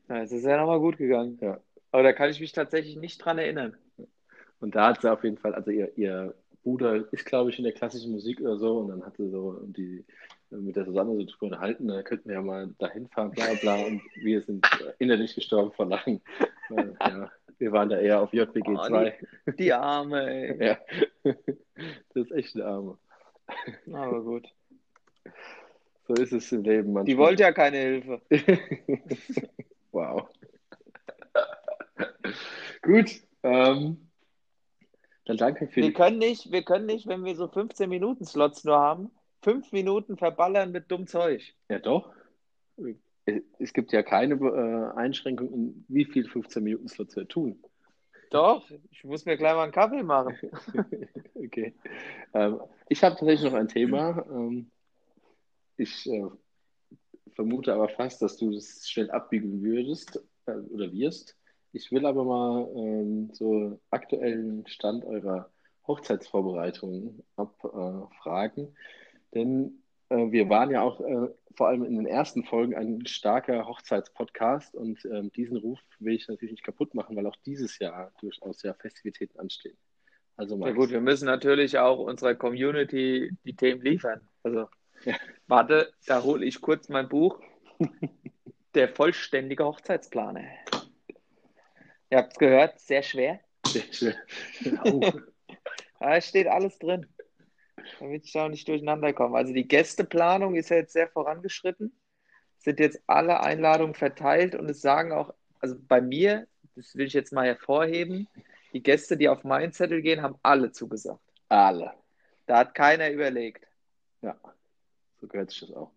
B: Ja, es ist ja nochmal gut gegangen.
A: Ja.
B: Aber da kann ich mich tatsächlich nicht dran erinnern.
A: Und da hat sie auf jeden Fall, also ihr, ihr Bruder ist, glaube ich, in der klassischen Musik oder so und dann hatte so die mit der Susanne so drüber unterhalten, da könnten wir ja mal dahin fahren, bla bla und wir sind innerlich gestorben vor Lachen. Ja, wir waren da eher auf JBG 2.
B: Oh, die, die, Arme, ey.
A: Ja. Das ist echt eine Arme.
B: Aber gut.
A: So ist es im Leben manchmal.
B: Die wollte ja keine Hilfe.
A: wow. Gut. Ähm, dann danke für
B: wir
A: die.
B: Können nicht, wir können nicht, wenn wir so 15 Minuten Slots nur haben, fünf Minuten verballern mit dumm Zeug.
A: Ja, doch. Es gibt ja keine äh, Einschränkung, wie viel 15 Minuten Slots wir tun.
B: Doch, ich muss mir gleich mal einen Kaffee machen.
A: okay. Ähm, ich habe tatsächlich noch ein Thema. Ähm, ich äh, vermute aber fast, dass du das schnell abbiegen würdest äh, oder wirst. Ich will aber mal ähm, so aktuellen Stand eurer Hochzeitsvorbereitung abfragen. Denn wir waren ja auch äh, vor allem in den ersten Folgen ein starker Hochzeitspodcast und ähm, diesen Ruf will ich natürlich nicht kaputt machen, weil auch dieses Jahr durchaus ja Festivitäten anstehen.
B: Also ja gut, wir müssen natürlich auch unserer Community die Themen liefern. Also ja. warte, da hole ich kurz mein Buch. Der vollständige Hochzeitsplaner. Ihr habt es gehört, sehr schwer. Sehr schwer. Genau. da steht alles drin, damit ich da nicht durcheinander komme. Also die Gästeplanung ist ja jetzt sehr vorangeschritten. Sind jetzt alle Einladungen verteilt und es sagen auch, also bei mir, das will ich jetzt mal hervorheben, die Gäste, die auf meinen Zettel gehen, haben alle zugesagt.
A: Alle.
B: Da hat keiner überlegt.
A: Ja, so gehört sich das auch.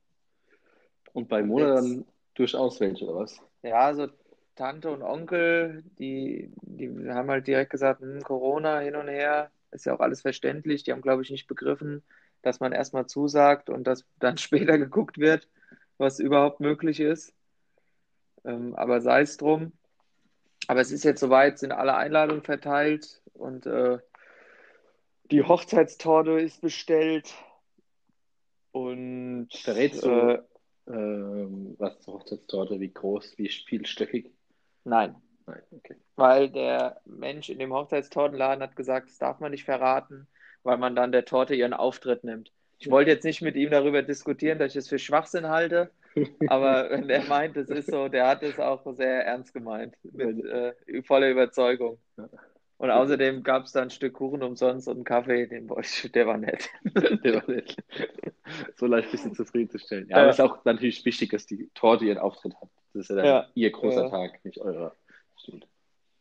A: Und bei Mona dann durchaus welche, oder was?
B: Ja, also Tante und Onkel, die, die haben halt direkt gesagt, hm, Corona hin und her, ist ja auch alles verständlich. Die haben, glaube ich, nicht begriffen, dass man erstmal zusagt und dass dann später geguckt wird, was überhaupt möglich ist. Ähm, aber sei es drum. Aber es ist jetzt soweit, sind alle Einladungen verteilt und äh, die Hochzeitstorte ist bestellt. Und
A: verrätst du, äh, äh, was zur Hochzeitstorte, wie groß, wie vielstöckig?
B: Nein. Nein, okay. Weil der Mensch in dem Hochzeitstortenladen hat gesagt, das darf man nicht verraten, weil man dann der Torte ihren Auftritt nimmt. Ich wollte jetzt nicht mit ihm darüber diskutieren, dass ich es für Schwachsinn halte, aber wenn er meint, es ist so, der hat es auch sehr ernst gemeint, mit äh, voller Überzeugung. Und außerdem gab es da ein Stück Kuchen umsonst und einen Kaffee, den, der war nett. der war nett.
A: So leicht ein bisschen zufriedenzustellen. Ja, aber es ist auch natürlich wichtig, dass die Torte ihren Auftritt hat. Das ist ja, dann ja. ihr großer ja. Tag, nicht eurer.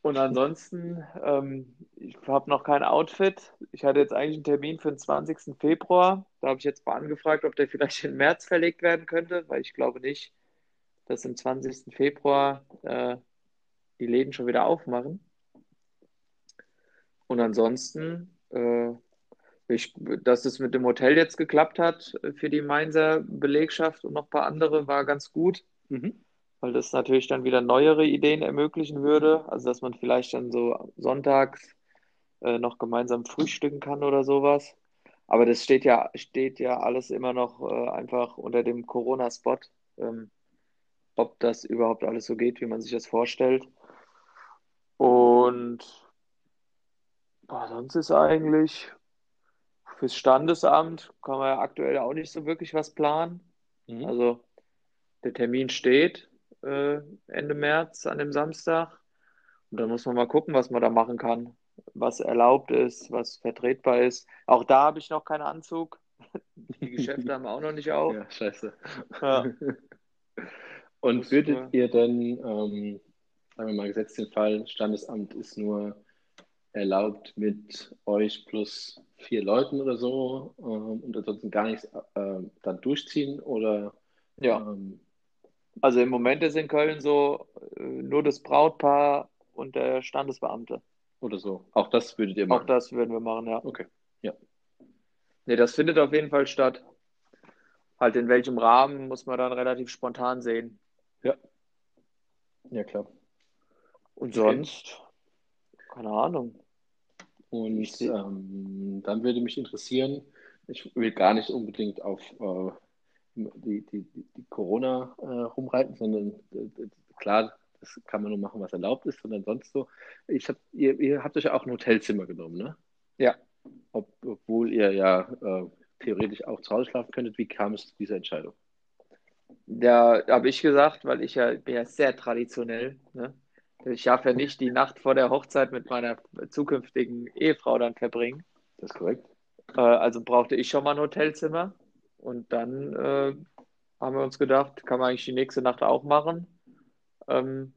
B: Und ansonsten, ähm, ich habe noch kein Outfit. Ich hatte jetzt eigentlich einen Termin für den 20. Februar. Da habe ich jetzt mal angefragt, ob der vielleicht in März verlegt werden könnte, weil ich glaube nicht, dass im 20. Februar äh, die Läden schon wieder aufmachen. Und ansonsten, äh, ich, dass es mit dem Hotel jetzt geklappt hat für die Mainzer Belegschaft und noch ein paar andere, war ganz gut. Mhm weil das natürlich dann wieder neuere Ideen ermöglichen würde. Also dass man vielleicht dann so sonntags äh, noch gemeinsam frühstücken kann oder sowas. Aber das steht ja, steht ja alles immer noch äh, einfach unter dem Corona-Spot, ähm, ob das überhaupt alles so geht, wie man sich das vorstellt. Und boah, sonst ist eigentlich fürs Standesamt kann man ja aktuell auch nicht so wirklich was planen. Mhm. Also der Termin steht, äh, Ende März an dem Samstag. Und dann muss man mal gucken, was man da machen kann, was erlaubt ist, was vertretbar ist. Auch da habe ich noch keinen Anzug. Die Geschäfte haben auch noch nicht auf.
A: Ja, scheiße. Ja. Und würdet ihr denn, ähm, sagen wir mal, gesetzt den Fall, Standesamt ist nur erlaubt mit euch plus vier Leuten oder so ähm, und ansonsten gar nichts äh, dann durchziehen oder
B: ja. Ähm, also im Moment ist in Köln so äh, nur das Brautpaar und der Standesbeamte.
A: Oder so. Auch das würdet ihr machen?
B: Auch das würden wir machen, ja.
A: Okay, ja.
B: Nee, das findet auf jeden Fall statt. Halt in welchem Rahmen muss man dann relativ spontan sehen.
A: Ja. Ja, klar.
B: Und okay. sonst, keine Ahnung.
A: Und ähm, dann würde mich interessieren, ich will gar nicht unbedingt auf äh, die, die, die Corona äh, rumreiten, sondern äh, klar, das kann man nur machen, was erlaubt ist, sondern sonst so. Ich hab, ihr, ihr habt euch ja auch ein Hotelzimmer genommen, ne?
B: Ja.
A: ob, obwohl ihr ja äh, theoretisch auch zu Hause schlafen könntet. Wie kam es zu dieser Entscheidung?
B: Ja, habe ich gesagt, weil ich ja bin ja sehr traditionell. Ne? Ich darf ja nicht die Nacht vor der Hochzeit mit meiner zukünftigen Ehefrau dann verbringen.
A: Das ist korrekt.
B: Äh, also brauchte ich schon mal ein Hotelzimmer. Und dann äh, haben wir uns gedacht, kann man eigentlich die nächste Nacht auch machen. Ähm,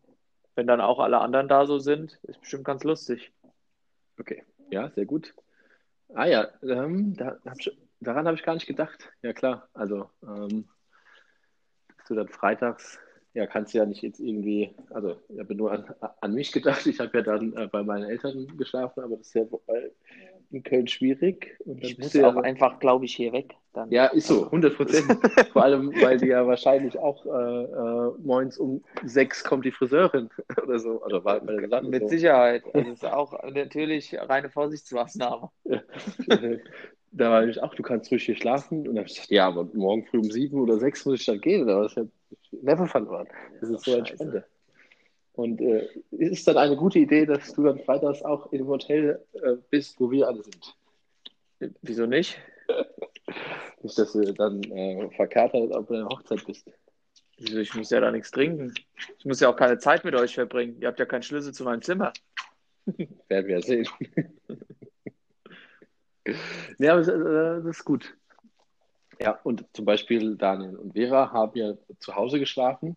B: wenn dann auch alle anderen da so sind, ist bestimmt ganz lustig.
A: Okay, ja, sehr gut. Ah ja, ähm, da hab ich, daran habe ich gar nicht gedacht. Ja klar, also ähm, du dann freitags, ja, kannst du ja nicht jetzt irgendwie, also ich habe nur an, an mich gedacht. Ich habe ja dann äh, bei meinen Eltern geschlafen, aber das ist ja in Köln schwierig. Und dann
B: Ich muss
A: du ja
B: auch einfach, glaube ich, hier weg. Dann.
A: Ja, ist so, 100 Prozent. Vor allem, weil die ja wahrscheinlich auch äh, äh, morgens um sechs kommt die Friseurin oder so. Oder war Gesamt
B: Mit
A: so.
B: Sicherheit. Das ist auch natürlich reine Vorsichtsmaßnahme.
A: Da war ich auch, du kannst ruhig hier schlafen. Und dann habe ich gesagt, ja, aber morgen früh um sieben oder sechs muss ich dann gehen. Oder was? Never verloren. Das ist so
B: Scheiße.
A: Und äh, ist es dann eine gute Idee, dass du dann freitags auch dem Hotel äh, bist, wo wir alle sind?
B: Wieso nicht?
A: Nicht, dass du dann äh, verkatert auf deiner Hochzeit bist.
B: Wieso? Ich muss ja da nichts trinken. Ich muss ja auch keine Zeit mit euch verbringen. Ihr habt ja keinen Schlüssel zu meinem Zimmer.
A: Werden wir sehen. ja, aber das, äh, das ist gut. Ja, und zum Beispiel Daniel und Vera haben ja zu Hause geschlafen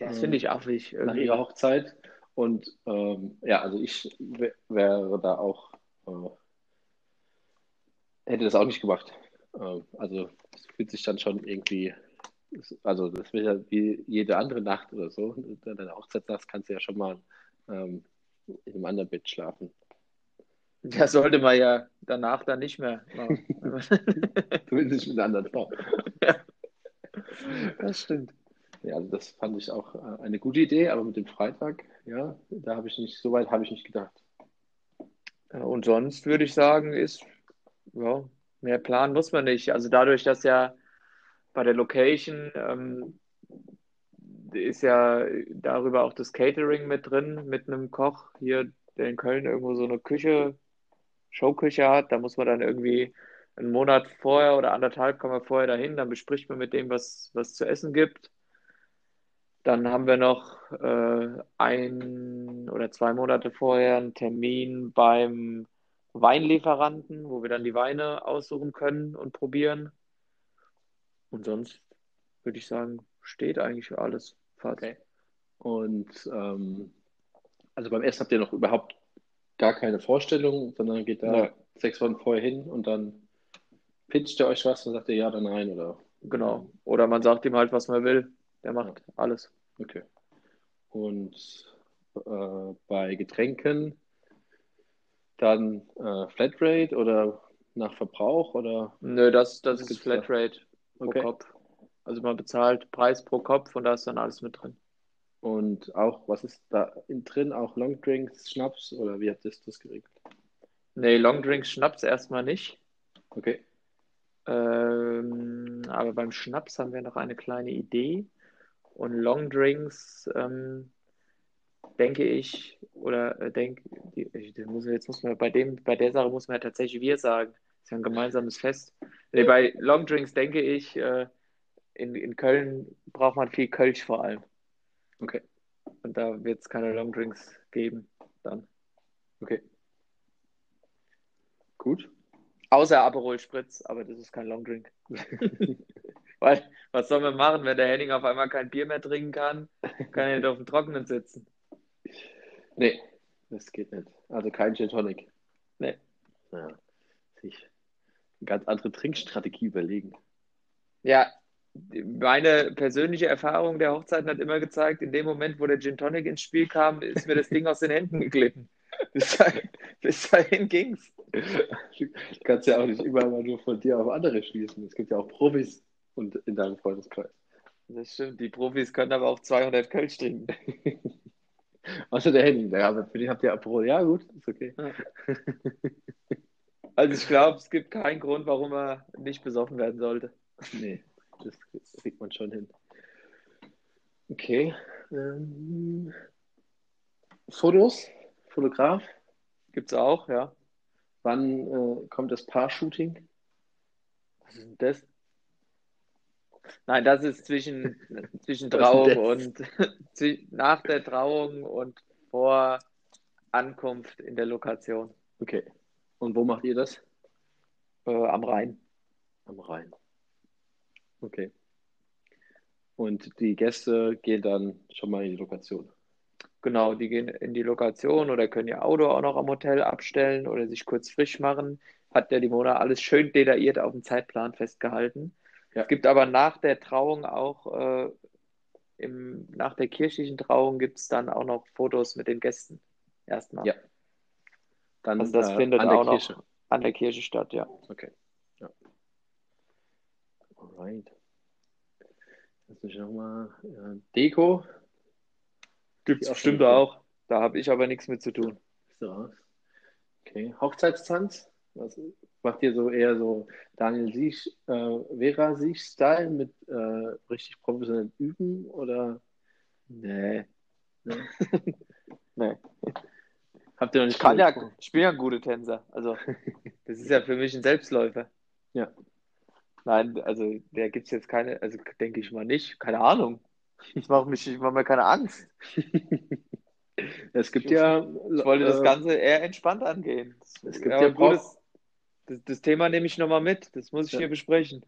B: Das finde ich affig.
A: nach ihrer Hochzeit. Und ähm, ja, also ich wär- wäre da auch, äh, hätte das auch nicht gemacht. Ähm, also es fühlt sich dann schon irgendwie, also das wäre ja wie jede andere Nacht oder so. Deine Hochzeitsnacht kannst du ja schon mal ähm, in einem anderen Bett schlafen.
B: Das sollte man ja danach dann nicht mehr machen.
A: Zumindest mit einer anderen Frau.
B: das stimmt.
A: Ja, also das fand ich auch äh, eine gute Idee, aber mit dem Freitag, ja, da habe ich nicht, so weit habe ich nicht gedacht.
B: Ja, Und sonst würde ich sagen, ist, ja, mehr planen muss man nicht. Also dadurch, dass ja bei der Location ähm, ist ja darüber auch das Catering mit drin, mit einem Koch hier, der in Köln irgendwo so eine Küche, Showküche hat. Da muss man dann irgendwie einen Monat vorher oder anderthalb kommen wir vorher dahin, dann bespricht man mit dem, was was zu essen gibt. Dann haben wir noch äh, ein oder zwei Monate vorher einen Termin beim Weinlieferanten, wo wir dann die Weine aussuchen können und probieren. Und sonst würde ich sagen, steht eigentlich für alles fast.
A: Okay. Und ähm, also beim Essen habt ihr noch überhaupt gar keine Vorstellung, sondern geht da
B: Nö.
A: sechs Wochen vorher hin und dann pitcht ihr euch was und sagt ihr ja oder nein oder
B: Genau. Oder man sagt ihm halt, was man will. Der macht alles.
A: Okay. Und äh, bei Getränken dann äh, Flatrate oder nach Verbrauch oder
B: Nö, das, das ist
A: da?
B: Flatrate pro
A: Okay.
B: Kopf. Also man bezahlt Preis pro Kopf und da ist dann alles mit drin.
A: und auch was ist da in drin? Auch Longdrinks, Schnaps oder wie habt ihr das geregelt?
B: Nee, Longdrinks, Schnaps erstmal nicht.
A: Okay.
B: Ähm, aber beim Schnaps haben wir noch eine kleine Idee. Und Longdrinks, ähm, denke ich, oder äh, denk, die, ich, das muss, jetzt muss man bei dem, bei der Sache muss man ja tatsächlich wir sagen. ist ja ein gemeinsames Fest. Nee, bei Longdrinks denke ich, äh, in, in Köln braucht man viel Kölsch vor allem.
A: Okay.
B: Und da wird es keine Longdrinks geben dann.
A: Okay. Gut.
B: Außer Aperol Spritz, aber das ist kein Longdrink. Weil, was soll man machen, wenn der Henning auf einmal kein Bier mehr trinken kann? Kann er nicht auf dem Trockenen sitzen.
A: Nee, das geht nicht. Also kein Gin Tonic.
B: Nee.
A: Ja. Sich eine ganz andere Trinkstrategie überlegen.
B: Ja, meine persönliche Erfahrung der Hochzeiten hat immer gezeigt, in dem Moment, wo der Gin Tonic ins Spiel kam, ist mir das Ding aus den Händen geglitten. Bis dahin, bis dahin ging's.
A: Du kannst ja auch nicht immer mal nur von dir auf andere schließen. Es gibt ja auch Profis und in deinem Freundeskreis.
B: Das stimmt, die Profis können aber auch 200 Kölsch trinken.
A: Außer der Henning, ja, aber für den habt ihr Aperol. Ja, gut, ist okay.
B: Also ich glaube, es gibt keinen Grund, warum er nicht besoffen werden sollte.
A: Nee, das kriegt man schon hin. Okay. Ähm, Fotos? Fotograf?
B: Gibt's auch, ja.
A: Wann äh, kommt das Paar-Shooting?
B: Was ist denn das? Nein, das ist zwischen, zwischen Trauung und nach der Trauung und vor Ankunft in der Lokation
A: Okay. Und wo macht ihr das?
B: äh, am Rhein.
A: Am Rhein. Okay. Und die Gäste gehen dann schon mal in die Lokation.
B: Genau, die gehen in die Lokation oder können ihr Auto auch noch am Hotel abstellen oder sich kurz frisch machen. Hat der Dimona alles schön detailliert auf dem Zeitplan festgehalten.
A: Ja.
B: Es gibt aber nach der Trauung auch, äh, im, nach der kirchlichen Trauung gibt es dann auch noch Fotos mit den Gästen. Erstmal.
A: Ja. Dann
B: Also das
A: äh,
B: findet
A: an der
B: auch noch
A: Kirche.
B: an der Kirche statt, ja.
A: Okay. Ja. Alright. Jetzt muss ich nochmal. Äh, Deko.
B: Gibt es bestimmt auch. Da habe ich aber nichts mit zu tun.
A: Raus? Okay. Hochzeitstanz. Was macht ihr so eher so Daniel Siech, äh, Vera Siech-Style mit äh, richtig professionell üben oder
B: Nee.
A: ne?
B: Nee.
A: habt ihr noch nicht
B: Ich kann ja, bin ja ein guter Tänzer. Also, das ist ja für mich ein Selbstläufer.
A: Ja.
B: Nein, also, der gibt es jetzt keine, also denke ich mal nicht. Keine Ahnung. Ich mache mich, ich mache mir keine Angst.
A: Es gibt
B: Ich-
A: ja.
B: Ich wollte das
A: äh,
B: Ganze eher entspannt angehen.
A: Es gibt
B: Ja,
A: ja
B: gut,
A: Brauch-
B: das, das, das Thema nehme ich nochmal mit. Das muss ich
A: Ja.
B: hier besprechen.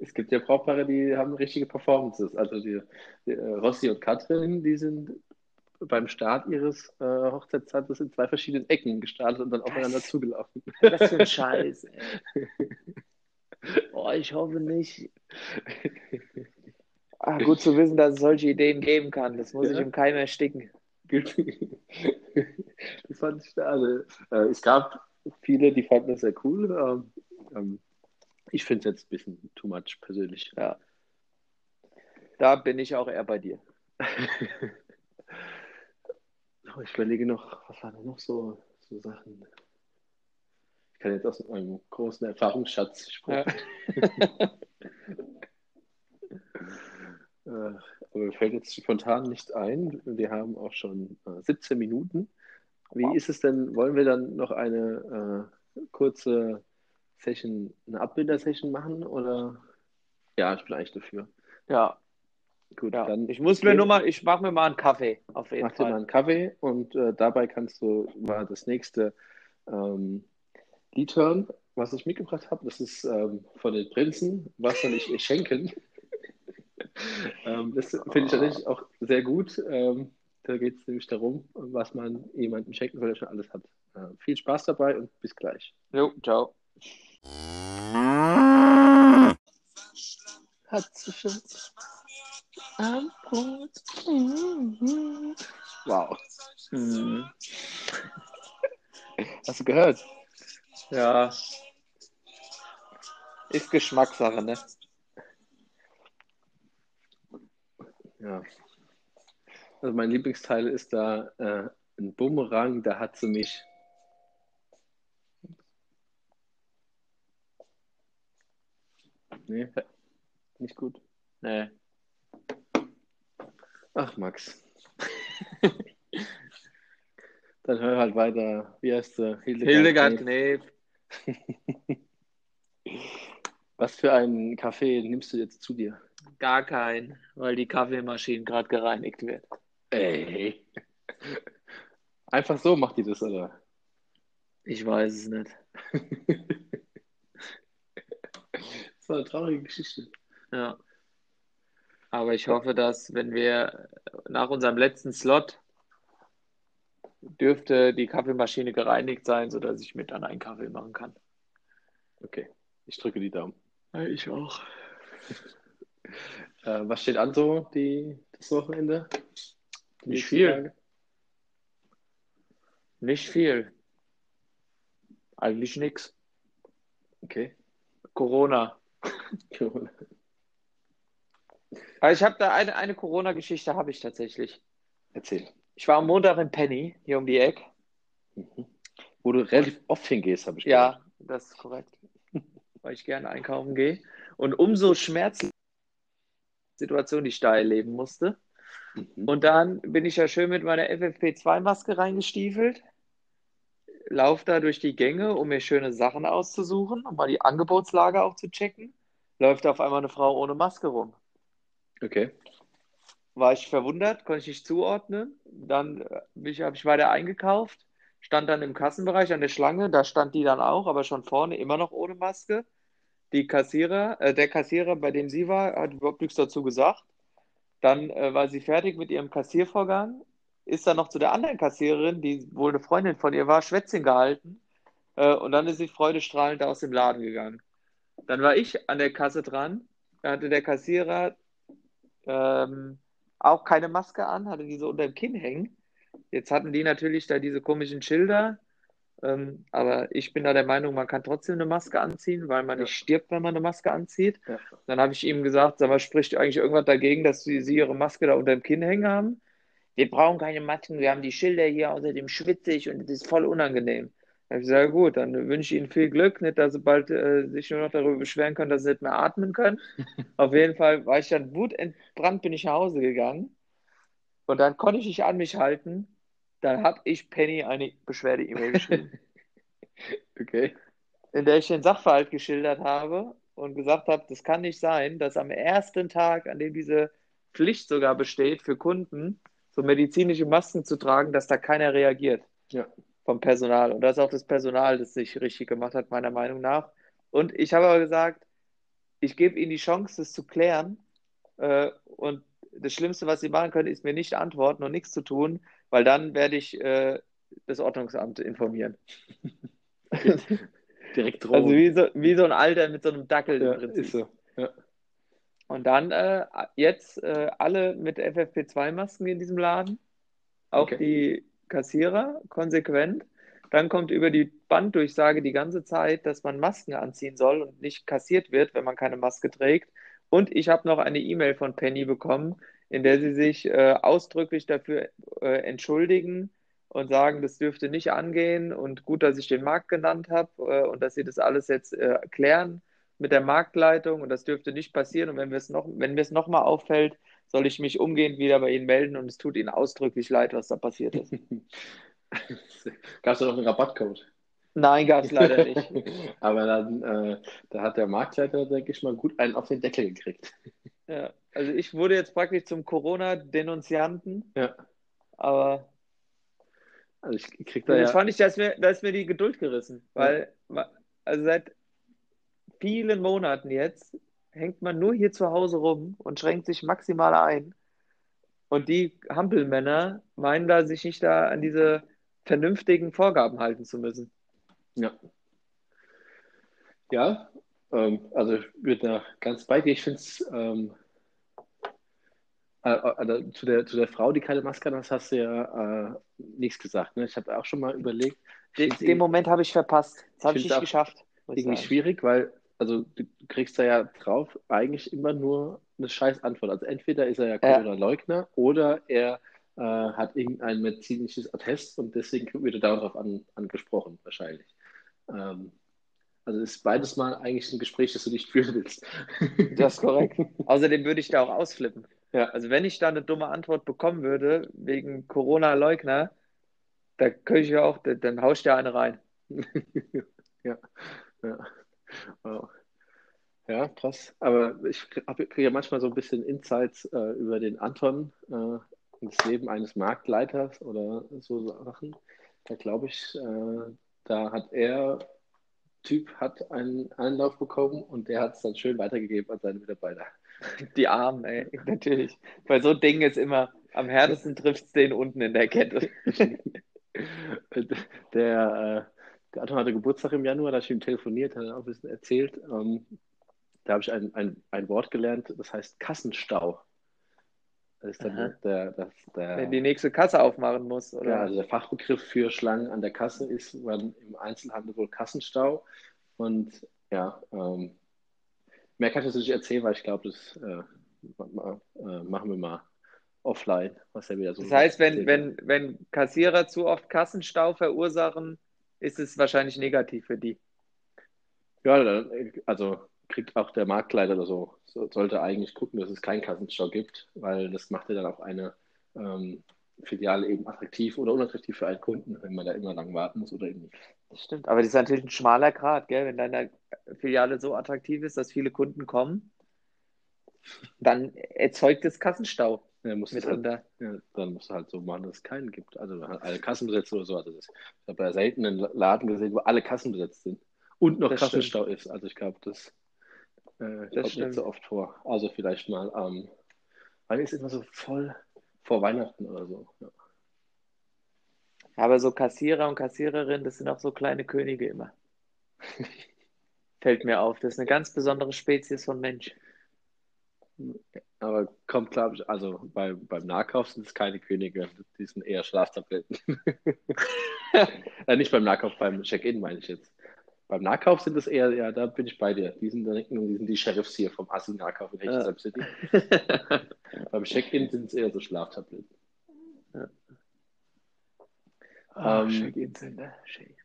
A: Es gibt ja Brautpaare, die haben richtige Performances. Also die, die äh, Rossi und Katrin, die sind beim Start ihres äh, Hochzeitstanzes in zwei verschiedenen Ecken gestartet und dann aufeinander
B: Was?
A: zugelaufen.
B: Was für ein Scheiß, ey. Oh, ich hoffe nicht. Ah, gut zu wissen, dass es solche Ideen geben kann. Das muss
A: Ja.
B: ich im Keim ersticken.
A: Das fand ich also, äh, Es gab viele, die fanden das sehr cool. Ähm, ähm, ich finde es jetzt ein bisschen too much persönlich.
B: Ja. Da bin ich auch eher bei dir.
A: Oh, Ich überlege noch, was waren noch so, so Sachen? Ich kann jetzt aus meinem großen Erfahrungsschatz sprechen. Äh, aber mir fällt jetzt spontan nicht ein. Wir haben auch schon äh, 17 Minuten. Wie ist es denn? Wollen wir dann noch eine äh, kurze Session, eine Abbilder-Session machen? Oder? Ja, ich bin eigentlich dafür.
B: Ja,
A: Gut,
B: ja.
A: dann
B: Ich muss mir nur mal, ich mache mir mal einen Kaffee, auf jeden
A: mach dir mal
B: Fall.
A: einen Kaffee und äh, dabei kannst du mal das nächste ähm, Lied hören, was ich mitgebracht habe. Das ist ähm, von den Prinzen. Was soll ich ihr schenken? ähm, das finde ich tatsächlich auch sehr gut. Ähm, da geht es nämlich darum, was man jemandem schenken soll, der schon alles hat. Äh, viel Spaß dabei und bis gleich.
B: Jo, ciao.
A: Hat sie schon am Brot. Wow.
B: Mhm.
A: Hast du gehört?
B: Ja. Ist Geschmackssache, ne?
A: Ja. Also mein Lieblingsteil ist da äh, ein Bumerang, da hat sie mich. Nee, nicht gut.
B: Nee.
A: Ach, Max. Dann hör halt weiter. Wie heißt sie?
B: Hildegard
A: Knef.
B: Knef,
A: Was für einen Kaffee nimmst du jetzt zu dir?
B: gar kein, weil die Kaffeemaschine gerade gereinigt wird.
A: Ey. Einfach so macht die das, oder?
B: Ich weiß es nicht.
A: Das war eine traurige Geschichte.
B: Ja. Aber ich hoffe, dass wenn wir nach unserem letzten Slot dürfte die Kaffeemaschine gereinigt sein, sodass ich mit dann einen Kaffee machen kann.
A: Okay, ich drücke die Daumen.
B: Ich auch.
A: Äh, was steht an so die, das Wochenende?
B: Nicht viel.
A: Tage?
B: Nicht viel. Eigentlich nichts.
A: Okay.
B: Corona. Aber ich habe da eine, eine Corona-Geschichte habe ich tatsächlich.
A: Erzähl.
B: Ich war am Montag in Penny, hier um die Ecke.
A: Mhm. Wo du relativ oft hingehst, habe ich
B: Ja, das ist korrekt. Weil ich gerne einkaufen gehe. Und umso schmerzlicher Situation, die ich da erleben musste.
A: Mhm.
B: Und dann bin ich ja schön mit meiner FFP2-Maske reingestiefelt. laufe da durch die Gänge, um mir schöne Sachen auszusuchen, um mal die Angebotslage auch zu checken. Läuft auf einmal eine Frau ohne Maske rum.
A: Okay.
B: War ich verwundert, konnte ich nicht zuordnen. Dann habe ich, hab ich weiter eingekauft, stand dann im Kassenbereich an der Schlange, da stand die dann auch, aber schon vorne immer noch ohne Maske. Die Kassierer, äh, der Kassierer, bei dem sie war, hat überhaupt nichts dazu gesagt. Dann äh, war sie fertig mit ihrem Kassiervorgang, ist dann noch zu der anderen Kassiererin, die wohl eine Freundin von ihr war, Schwätzchen gehalten. Äh, und dann ist sie freudestrahlend aus dem Laden gegangen. Dann war ich an der Kasse dran. Da hatte der Kassierer ähm, auch keine Maske an, hatte die so unter dem Kinn hängen. Jetzt hatten die natürlich da diese komischen Schilder. Ähm, aber ich bin da der Meinung, man kann trotzdem eine Maske anziehen, weil man
A: Ja.
B: nicht stirbt, wenn man eine Maske anzieht.
A: Ja.
B: Dann habe ich ihm gesagt, sag mal, spricht eigentlich irgendwas dagegen, dass sie, sie ihre Maske da unter dem Kinn hängen haben? Wir brauchen keine Masken, wir haben die Schilder hier, außerdem schwitze ich und es ist voll unangenehm. Da habe ich gesagt, gut, dann wünsche ich Ihnen viel Glück, nicht, dass Sie bald äh, sich nur noch darüber beschweren können, dass Sie nicht mehr atmen können. Auf jeden Fall war ich dann wutentbrannt, bin ich nach Hause gegangen und dann konnte ich nicht an mich halten. Dann habe ich Penny eine Beschwerde-E-Mail geschrieben
A: Okay.
B: in der ich den Sachverhalt geschildert habe und gesagt habe, das kann nicht sein, dass am ersten Tag, an dem diese Pflicht sogar besteht für Kunden, so medizinische Masken zu tragen, dass da keiner reagiert
A: Ja.
B: vom Personal. Und das ist auch das Personal, das sich richtig gemacht hat, meiner Meinung nach. Und ich habe aber gesagt, ich gebe Ihnen die Chance, das zu klären. Äh, und das Schlimmste, was Sie machen können, ist mir nicht antworten und nichts zu tun, weil dann werde ich äh, das Ordnungsamt informieren.
A: Direkt drohen.
B: Also wie so, wie so ein Alter mit so einem Dackel
A: ja,
B: im Prinzip.
A: ist so.
B: Und dann äh, jetzt äh, alle mit FFP2-Masken in diesem Laden, auch
A: Okay.
B: die Kassierer konsequent. Dann kommt über die Banddurchsage die ganze Zeit, dass man Masken anziehen soll und nicht kassiert wird, wenn man keine Maske trägt. Und ich habe noch eine E-Mail von Penny bekommen, in der sie sich äh, ausdrücklich dafür äh, entschuldigen und sagen, das dürfte nicht angehen und gut, dass ich den Markt genannt habe äh, und dass sie das alles jetzt äh, klären mit der Marktleitung und das dürfte nicht passieren. Und wenn mir es noch, wenn mir es nochmal auffällt, soll ich mich umgehend wieder bei Ihnen melden und es tut Ihnen ausdrücklich leid, was da passiert ist.
A: Gab es da noch einen Rabattcode?
B: Nein, gab es leider nicht.
A: Aber dann, äh, da hat der Marktleiter, denke ich mal, gut einen auf den Deckel gekriegt.
B: Ja, also ich wurde jetzt praktisch zum Corona-Denunzianten,
A: Ja.
B: aber
A: Also ich krieg da
B: jetzt
A: ja.
B: fand ich, da ist mir, da ist mir die Geduld gerissen, weil ma- also seit vielen Monaten jetzt hängt man nur hier zu Hause rum und schränkt sich maximal ein. Und die Hampelmänner meinen da, sich nicht da an diese vernünftigen Vorgaben halten zu müssen.
A: Ja. Ja, ähm, also ich bin da ganz bei dir. Ich finde es, ähm, äh, also zu der, zu der Frau, die keine Maske hat, hast du ja äh, nichts gesagt. Ne? Ich habe auch schon mal überlegt,
B: Den, den Moment habe ich verpasst. Das habe
A: Ich
B: ich nicht geschafft.
A: irgendwie
B: sagen.
A: schwierig, weil also du kriegst da ja drauf eigentlich immer nur eine scheiß Antwort. Also entweder ist er ja
B: Ja.
A: Corona-Leugner oder er äh, hat irgendein medizinisches Attest und deswegen wird er darauf an, angesprochen, wahrscheinlich. Ähm, also ist beides mal eigentlich ein Gespräch, das du nicht führen willst.
B: Das ist korrekt. Außerdem würde ich da auch ausflippen.
A: Ja.
B: Also wenn ich da eine dumme Antwort bekommen würde, wegen Corona-Leugner, da könnte ich ja auch, dann hau ich da eine rein.
A: Ja, ja. Wow. Ja, krass. Aber ich kriege ja manchmal so ein bisschen Insights äh, über den Anton äh, das Leben eines Marktleiters oder so Sachen. Da glaube ich, äh, da hat er, Typ hat einen Einlauf bekommen und der hat es dann schön weitergegeben an seine Mitarbeiter.
B: Die Armen, ey, natürlich. Bei so Dingen ist immer, am härtesten trifft es den unten in der Kette.
A: Der, äh, der Anton hatte Geburtstag im Januar, da habe ich ihm telefoniert, hat er auch ein bisschen erzählt. Ähm, da habe ich ein, ein, ein Wort gelernt, das heißt Kassenstau. Das ist dann der, das, der,
B: Wenn die nächste Kasse aufmachen muss,
A: ja,
B: oder?
A: also der Fachbegriff für Schlangen an der Kasse ist man im Einzelhandel wohl Kassenstau. Und ja, ähm, mehr kann ich jetzt nicht erzählen, weil ich glaube, das äh, äh, machen wir mal offline, was er wieder so
B: Das heißt, wenn, wenn, wenn Kassierer zu oft Kassenstau verursachen, ist es wahrscheinlich negativ für die.
A: Ja, also kriegt auch der Marktleiter oder so, so, sollte eigentlich gucken, dass es keinen Kassenstau gibt, weil das macht ja dann auch eine, ähm, Filiale eben attraktiv oder unattraktiv für einen Kunden, wenn man da immer lang warten muss oder eben nicht.
B: Das stimmt, aber das ist natürlich ein schmaler Grad, gell? Wenn deine Filiale so attraktiv ist, dass viele Kunden kommen, dann erzeugt es Kassenstau.
A: Ja, musst halt, mitunter. ja, dann musst du halt so machen, dass es keinen gibt. Also alle Kassen besetzt oder so. Also das, ich habe ja selten einen Laden gesehen, wo alle Kassen besetzt sind und noch das Kassenstau stimmt. ist. Also ich glaube, das, äh, das kommt nicht so oft vor. Also vielleicht mal am, ähm, wann ist immer so voll vor Weihnachten oder so. Ja.
B: Aber so Kassierer und Kassiererinnen, das sind auch so kleine Könige immer. Fällt mir auf. Das ist eine ganz besondere Spezies von Mensch.
A: Aber kommt, glaube ich, also bei, beim Nahkauf sind es keine Könige, die sind eher Schlaftabletten. äh, nicht beim Nahkauf, beim Check-in meine ich jetzt. Beim Nahkauf sind es eher, ja, da bin ich bei dir. Die sind, die, sind die Sheriffs hier vom Assi-Nahkauf in Hechtsheim City. beim Check-in sind es eher so Schlaftabletten. Ja.
B: Oh, ähm, Check-in-Center. Check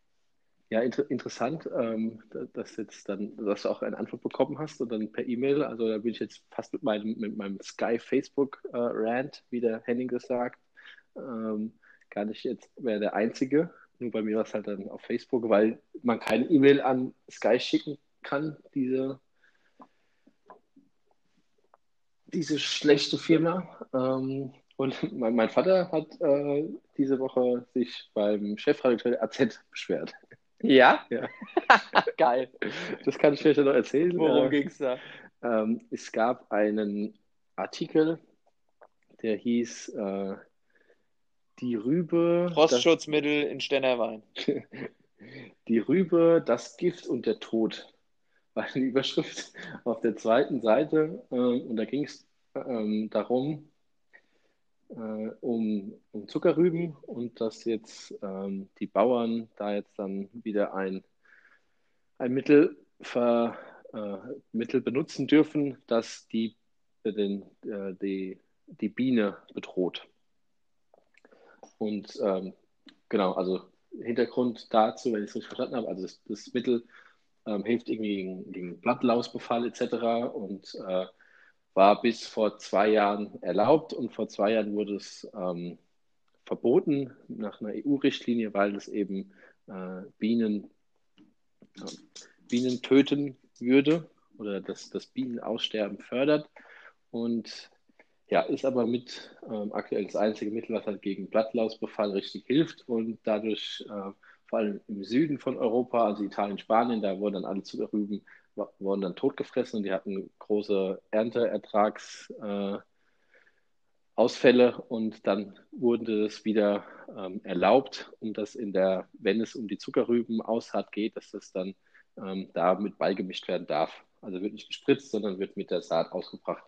A: ja, inter interessant, ähm, dass jetzt dann, dass du auch eine Antwort bekommen hast und dann per E-Mail. Also da bin ich jetzt fast mit meinem, mit meinem Sky Facebook äh, Rant, wie der Henning gesagt, ähm, gar nicht jetzt mehr der Einzige. Nur bei mir war es halt dann auf Facebook, weil man keine E-Mail an Sky schicken kann, diese, diese schlechte Firma. Ähm, und mein, mein, Vater hat äh, diese Woche sich beim Chefredakteur der AZ beschwert.
B: Ja?
A: Ja.
B: Geil.
A: Das kann ich vielleicht noch erzählen.
B: Worum äh, ging es da?
A: Ähm, es gab einen Artikel, der hieß äh, Die Rübe.
B: Frostschutzmittel das, in Stennerwein.
A: die Rübe, das Gift und der Tod. War eine Überschrift auf der zweiten Seite. Äh, und da ging es ähm, darum, äh, um, um Zuckerrüben und dass jetzt ähm, die Bauern da jetzt dann wieder ein, ein Mittel, ver, äh, Mittel benutzen dürfen, das die, äh, den, äh, die, die Biene bedroht. Und ähm, genau, also Hintergrund dazu, wenn ich es richtig verstanden habe, also das, das Mittel ähm, hilft irgendwie gegen, gegen Blattlausbefall etc. und äh, war bis vor zwei Jahren erlaubt und vor zwei Jahren wurde es ähm, verboten nach einer EU-Richtlinie, weil es eben äh, Bienen, äh, Bienen töten würde oder das, das Bienenaussterben fördert. Und ja, ist aber mit ähm, aktuell das einzige Mittel, was halt gegen Blattlausbefall richtig hilft und dadurch äh, vor allem im Süden von Europa, also Italien, Spanien, da wurden dann alle Zuckerrüben wurden dann totgefressen und die hatten große Ernteertragsausfälle äh, und dann wurde es wieder ähm, erlaubt, um das in der, wenn es um die Zuckerrüben Aussaat geht, dass das dann ähm, da mit beigemischt werden darf. Also wird nicht gespritzt, sondern wird mit der Saat ausgebracht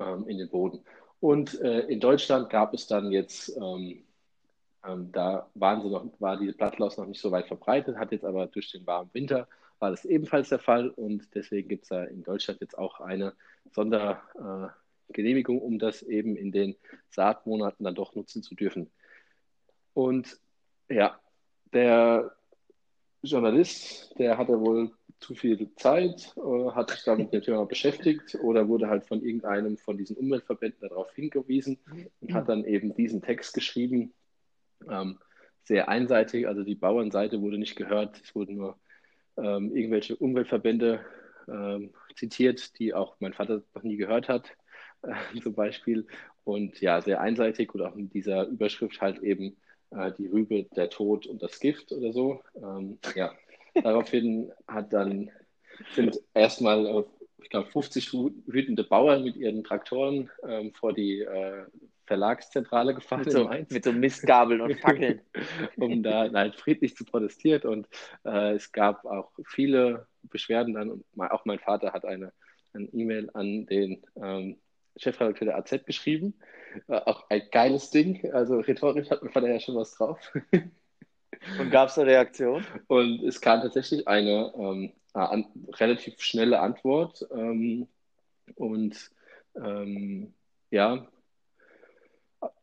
A: ähm, in den Boden. Und äh, in Deutschland gab es dann jetzt ähm, ähm, da waren sie noch, war die Blattlaus noch nicht so weit verbreitet, hat jetzt aber durch den warmen Winter war das ebenfalls der Fall und deswegen gibt es da in Deutschland jetzt auch eine Sondergenehmigung, äh, um das eben in den Saatmonaten dann doch nutzen zu dürfen. Und ja, der Journalist, der hatte wohl zu viel Zeit, äh, hat sich damit Thema beschäftigt oder wurde halt von irgendeinem von diesen Umweltverbänden darauf hingewiesen und hat dann eben diesen Text geschrieben, ähm, sehr einseitig. Also die Bauernseite wurde nicht gehört, es wurden nur ähm, irgendwelche Umweltverbände ähm, zitiert, die auch mein Vater noch nie gehört hat, äh, zum Beispiel. Und ja, sehr einseitig und auch in dieser Überschrift halt eben äh, die Rübe, der Tod und das Gift oder so. Ähm, ja, daraufhin hat dann sind erstmal, äh, ich glaube, 50 wütende Bauern mit ihren Traktoren ähm, vor die äh, Verlagszentrale gefahren
B: mit so, mit so Mistgabeln und Fackeln.
A: um da halt friedlich zu protestieren. Und äh, es gab auch viele Beschwerden dann. Und auch mein Vater hat eine, eine E-Mail an den ähm, Chefredakteur der AZ geschrieben. Äh, auch ein geiles Ding. Also rhetorisch hat mein Vater ja schon was drauf.
B: Und gab es eine Reaktion?
A: Und es kam tatsächlich eine ähm, an, relativ schnelle Antwort. Ähm, und ähm, ja,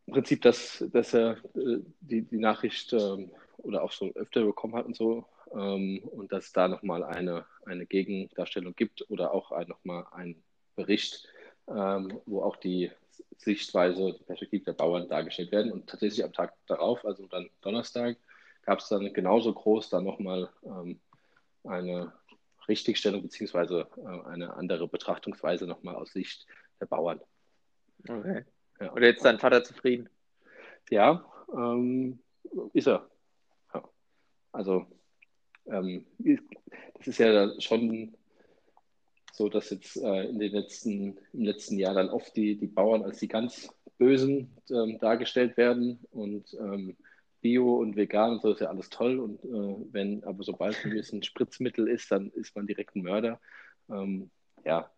A: im Prinzip, dass, dass er äh, die, die Nachricht ähm, oder auch schon öfter bekommen hat und so ähm, und dass da nochmal eine, eine Gegendarstellung gibt oder auch ein, nochmal ein Bericht, ähm, wo auch die Sichtweise, die Perspektive der Bauern dargestellt werden. Und tatsächlich am Tag darauf, also dann Donnerstag, gab es dann genauso groß dann nochmal ähm, eine Richtigstellung beziehungsweise äh, eine andere Betrachtungsweise nochmal aus Sicht der Bauern.
B: Okay. Ja. Und jetzt dein Vater zufrieden?
A: Ja, ähm, ist er. Ja. Also, ähm, das ist ja schon so, dass jetzt äh, in den letzten, im letzten Jahr dann oft die, die Bauern als die ganz Bösen ähm, dargestellt werden und ähm, Bio und vegan und so ist ja alles toll. Und äh, wenn, aber sobald ein bisschen Spritzmittel ist, dann ist man direkt ein Mörder. Ähm, ja,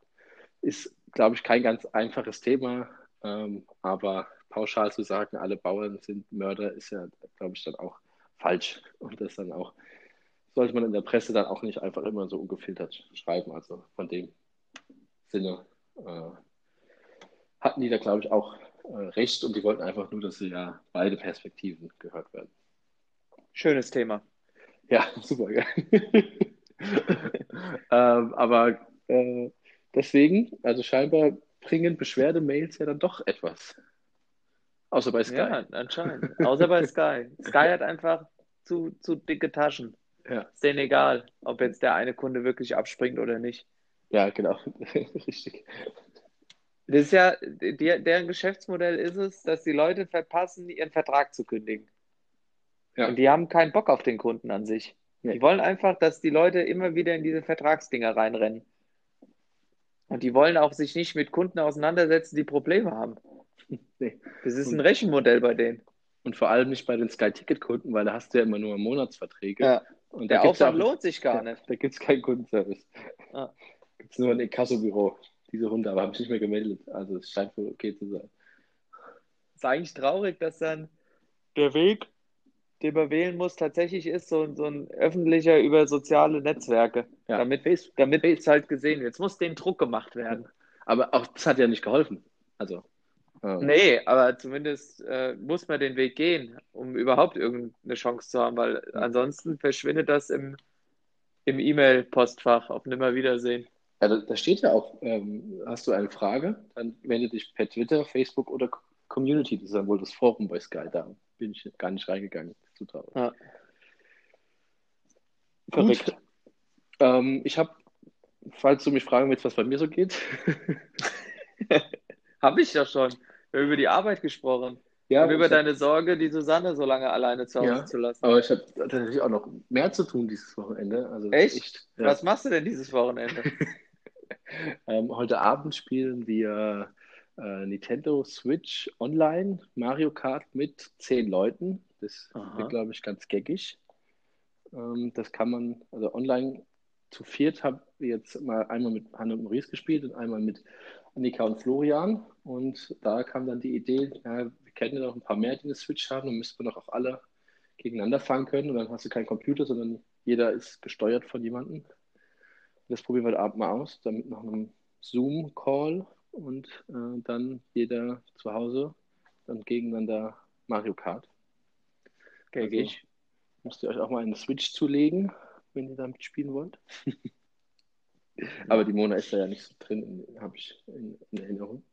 A: ist, glaube ich, kein ganz einfaches Thema. Ähm, aber pauschal zu sagen, alle Bauern sind Mörder, ist ja, glaube ich, dann auch falsch. Und das dann auch, sollte man in der Presse dann auch nicht einfach immer so ungefiltert schreiben. Also von dem Sinne äh, hatten die da, glaube ich, auch recht und die wollten einfach nur, dass sie ja beide Perspektiven gehört werden.
B: Schönes Thema.
A: Ja, super. Ja. ähm, aber äh, deswegen, also scheinbar bringen Beschwerdemails ja dann doch etwas. Außer bei Sky.
B: Ja, anscheinend. Außer bei Sky. Sky hat einfach zu, zu dicke Taschen. Ja. Ist denen egal, ob jetzt der eine Kunde wirklich abspringt oder nicht.
A: Ja, genau. Richtig.
B: Das ist ja, die, deren Geschäftsmodell ist es, dass die Leute verpassen, ihren Vertrag zu kündigen. Ja. Und die haben keinen Bock auf den Kunden an sich. Ja. Die wollen einfach, dass die Leute immer wieder in diese Vertragsdinger reinrennen. Und die wollen auch sich nicht mit Kunden auseinandersetzen, die Probleme haben. Nee. Das ist ein Rechenmodell bei denen.
A: Und vor allem nicht bei den Sky-Ticket-Kunden, weil da hast du ja immer nur Monatsverträge.
B: Ja. Und der Aufwand lohnt sich gar nicht.
A: Da, da gibt es keinen Kundenservice. Ah. Gibt es nur ein Inkasso-Büro diese Hunde, aber habe ich nicht mehr gemeldet. Also es scheint wohl okay zu sein.
B: Ist eigentlich traurig, dass dann der Weg, den man wählen muss, tatsächlich ist so, so ein öffentlicher über soziale Netzwerke. Ja. Damit, damit es halt gesehen wird. Jetzt muss den Druck gemacht werden.
A: Aber auch das hat ja nicht geholfen. Also.
B: Ähm. Nee, aber zumindest äh, muss man den Weg gehen, um überhaupt irgendeine Chance zu haben, weil ansonsten verschwindet das im, im E-Mail-Postfach auf Nimmerwiedersehen.
A: Ja, da, da steht ja auch, ähm, hast du eine Frage, dann wende dich per Twitter, Facebook oder Community. Das ist dann wohl das Forum bei Sky. Da bin ich gar nicht reingegangen. Zu traurig. Ja. Verrückt. Ähm, ich habe, falls du mich fragen willst, was bei mir so geht.
B: habe ich ja schon. Wir haben über die Arbeit gesprochen. Ja, und über hab... deine Sorge, die Susanne so lange alleine zu Hause ja, zu lassen.
A: Aber ich habe tatsächlich auch noch mehr zu tun dieses Wochenende. Also
B: echt? echt ja. Was machst du denn dieses Wochenende?
A: Ähm, heute Abend spielen wir äh, Nintendo Switch Online Mario Kart mit zehn Leuten. Das Aha. wird, glaube ich, ganz geckig. Ähm, das kann man, also online zu viert habe ich jetzt mal einmal mit Hanne und Maurice gespielt und einmal mit Annika und Florian. Und da kam dann die Idee, ja, wir kennen ja noch ein paar mehr, die eine Switch haben, dann müssten wir doch auch alle gegeneinander fahren können. Und dann hast du keinen Computer, sondern jeder ist gesteuert von jemandem. Das probieren wir heute Abend mal aus, damit nach einem Zoom-Call und äh, dann jeder zu Hause dann gegeneinander Mario Kart. Okay, also, ich. Müsst ihr euch auch mal eine Switch zulegen, wenn ihr damit spielen wollt. Aber die Mona ist da ja nicht so drin, habe ich in, in, Erinnerung.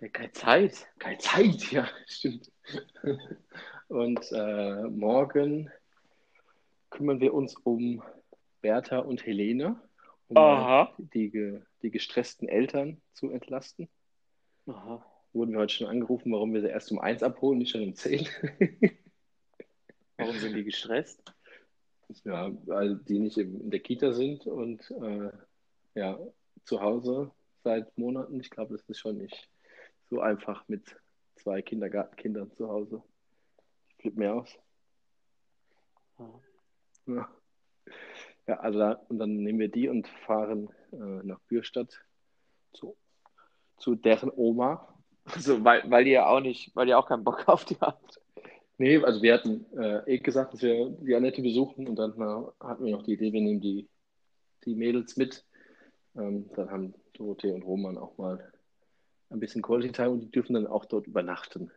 B: Ja, keine Zeit.
A: Keine Zeit, ja, stimmt. Und äh, morgen kümmern wir uns um Bertha und Helene, um die, die gestressten Eltern zu entlasten. Aha. Wurden wir heute schon angerufen, warum wir sie erst um eins abholen, nicht schon um zehn.
B: warum sind die gestresst?
A: Ja, weil die nicht in der Kita sind und äh, ja, zu Hause seit Monaten. Ich glaube, das ist schon nicht so einfach mit zwei Kindergartenkindern zu Hause. Ich flippe mir aus. Ja. Ja, also da, und dann nehmen wir die und fahren äh, nach Bürstadt zu, zu deren Oma.
B: Also, weil, weil ihr auch nicht, weil ihr auch keinen Bock auf die habt.
A: Nee, also wir hatten äh, eh gesagt, dass wir die Annette besuchen und dann na, hatten wir noch die Idee, wir nehmen die, die Mädels mit. Ähm, dann haben Dorothee und Roman auch mal ein bisschen Quality Time und die dürfen dann auch dort übernachten.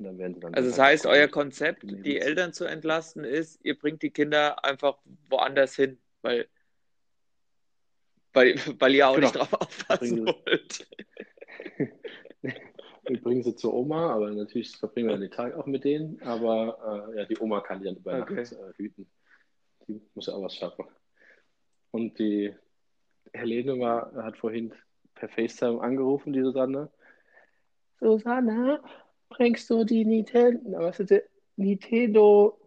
B: Und dann werden sie dann also das heißt, euer Konzept, die Eltern zu entlasten, ist, ihr bringt die Kinder einfach woanders hin, weil, weil, weil ihr auch genau. nicht drauf aufpassen wollt.
A: wir bringen sie zur Oma, aber natürlich verbringen wir den Tag auch mit denen. Aber äh, ja, die Oma kann die dann über Nacht
B: Okay.
A: äh, hüten. Die muss ja auch was schaffen. Und die Helene war, hat vorhin per FaceTime angerufen, die Susanne. Susanne, bringst du die Nintendo, was ist? Nintendo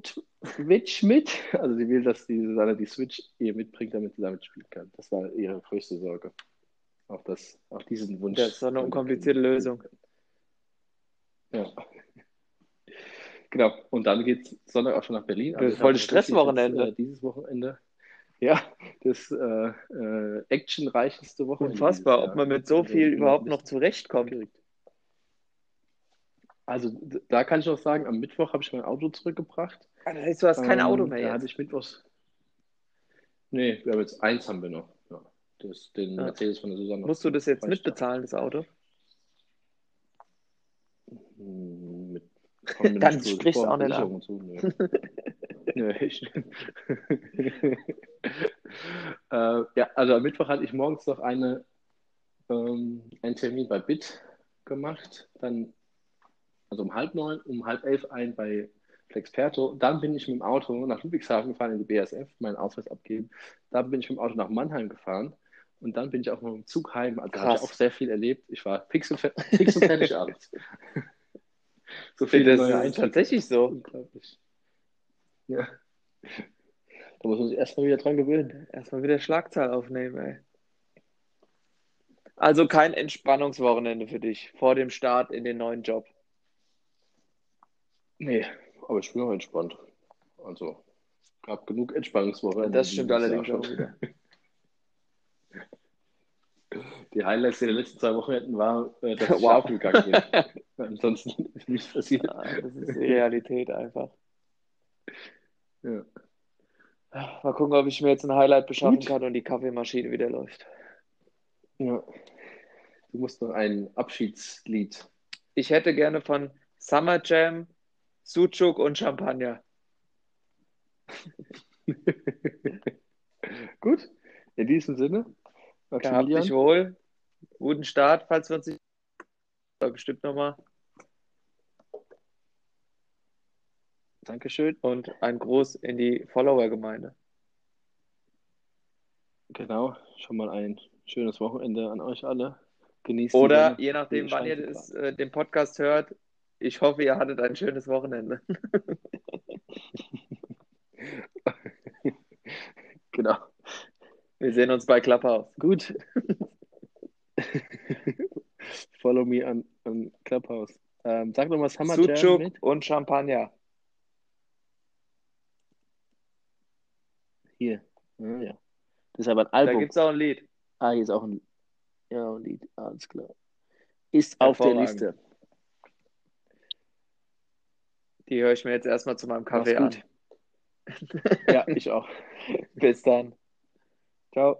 A: Switch mit? Also sie will, dass die Susanne die Switch ihr mitbringt, damit sie damit spielen kann. Das war ihre größte Sorge. Auch, das, auch diesen Wunsch.
B: Das ist doch eine unkomplizierte Lösung.
A: Ja. Genau. Und dann geht Sonntag auch schon nach Berlin.
B: Das ist
A: ich
B: voll Stresswochenende.
A: Äh, dieses Wochenende. Ja, das äh, äh, actionreicheste Wochenende.
B: Unfassbar, ob man mit so
A: Also,
B: viel überhaupt noch zurechtkommt.
A: aufgeregt. Also da kann ich noch sagen, am Mittwoch habe ich mein Auto zurückgebracht.
B: Ah, Das heißt, du hast kein
A: Ähm,
B: Auto mehr
A: Da hatte
B: jetzt.
A: ich Mittwochs. Nee, wir haben jetzt eins haben wir noch. Ja. Das, den
B: Ja.
A: Mercedes von der Susanne.
B: Musst du das jetzt mitbezahlen, das Auto?
A: Hm, Mit,
B: Dann
A: zu
B: sprichst du auch nicht
A: und so, nee. nee, ich, äh, ja, also am Mittwoch hatte ich morgens noch eine, ähm, einen Termin bei BIT gemacht, dann also um halb neun, um halb elf ein bei Flexperto. Dann bin ich mit dem Auto nach Ludwigshafen gefahren in die BASF, meinen Ausweis abgeben. Dann bin ich mit dem Auto nach Mannheim gefahren und dann bin ich auch noch im Zug heim. Also da habe ich auch sehr viel erlebt. Ich war fix und, fix und fertig abends. So
B: Das
A: viele neue
B: ist tatsächlich so.
A: Unglaublich. Ja. Da muss man sich erstmal wieder dran gewöhnen.
B: Erstmal wieder Schlagzahl aufnehmen, ey. Also kein Entspannungswochenende für dich vor dem Start in den neuen Job.
A: Nee, aber ich bin auch entspannt. Also, gab genug Entspannungswoche.
B: Das stimmt allerdings auch wieder.
A: Die Highlights der letzten zwei Wochenenden war, äh, dass ich
B: Wow.
A: schlafen gegangen bin. Ansonsten ist nichts passiert.
B: Ja, das ist die Realität einfach.
A: Ja.
B: Mal gucken, ob ich mir jetzt ein Highlight beschaffen
A: Gut.
B: kann und die Kaffeemaschine wieder läuft.
A: ja. Du musst noch ein Abschiedslied.
B: Ich hätte gerne von Summer Jam, Sucuk und Champagner.
A: Gut, in diesem Sinne.
B: Gehabt dich wohl. Guten Start, falls wir uns nicht. Bestimmt nochmal.
A: Dankeschön.
B: Und ein Gruß in die Follower-Gemeinde.
A: Genau, schon mal ein schönes Wochenende an euch alle. Genießt
B: Oder je nachdem, wann ihr das, äh, den Podcast hört. Ich hoffe, ihr hattet ein schönes Wochenende.
A: Genau.
B: Wir sehen uns bei Clubhouse.
A: Gut. Follow me an, an Clubhouse. Ähm, sag nochmal Summer Jam
B: Sucuk
A: mit.
B: und Champagner.
A: Hier. Ah, ja. Das ist aber ein
B: Da
A: Album.
B: gibt es auch ein Lied.
A: Ah, hier ist auch ein, ja, ein Lied. Alles klar. Ist auf der. Liste.
B: Die höre ich mir jetzt erstmal zu meinem Kaffee an.
A: Ja, ich auch.
B: Bis dann. Ciao.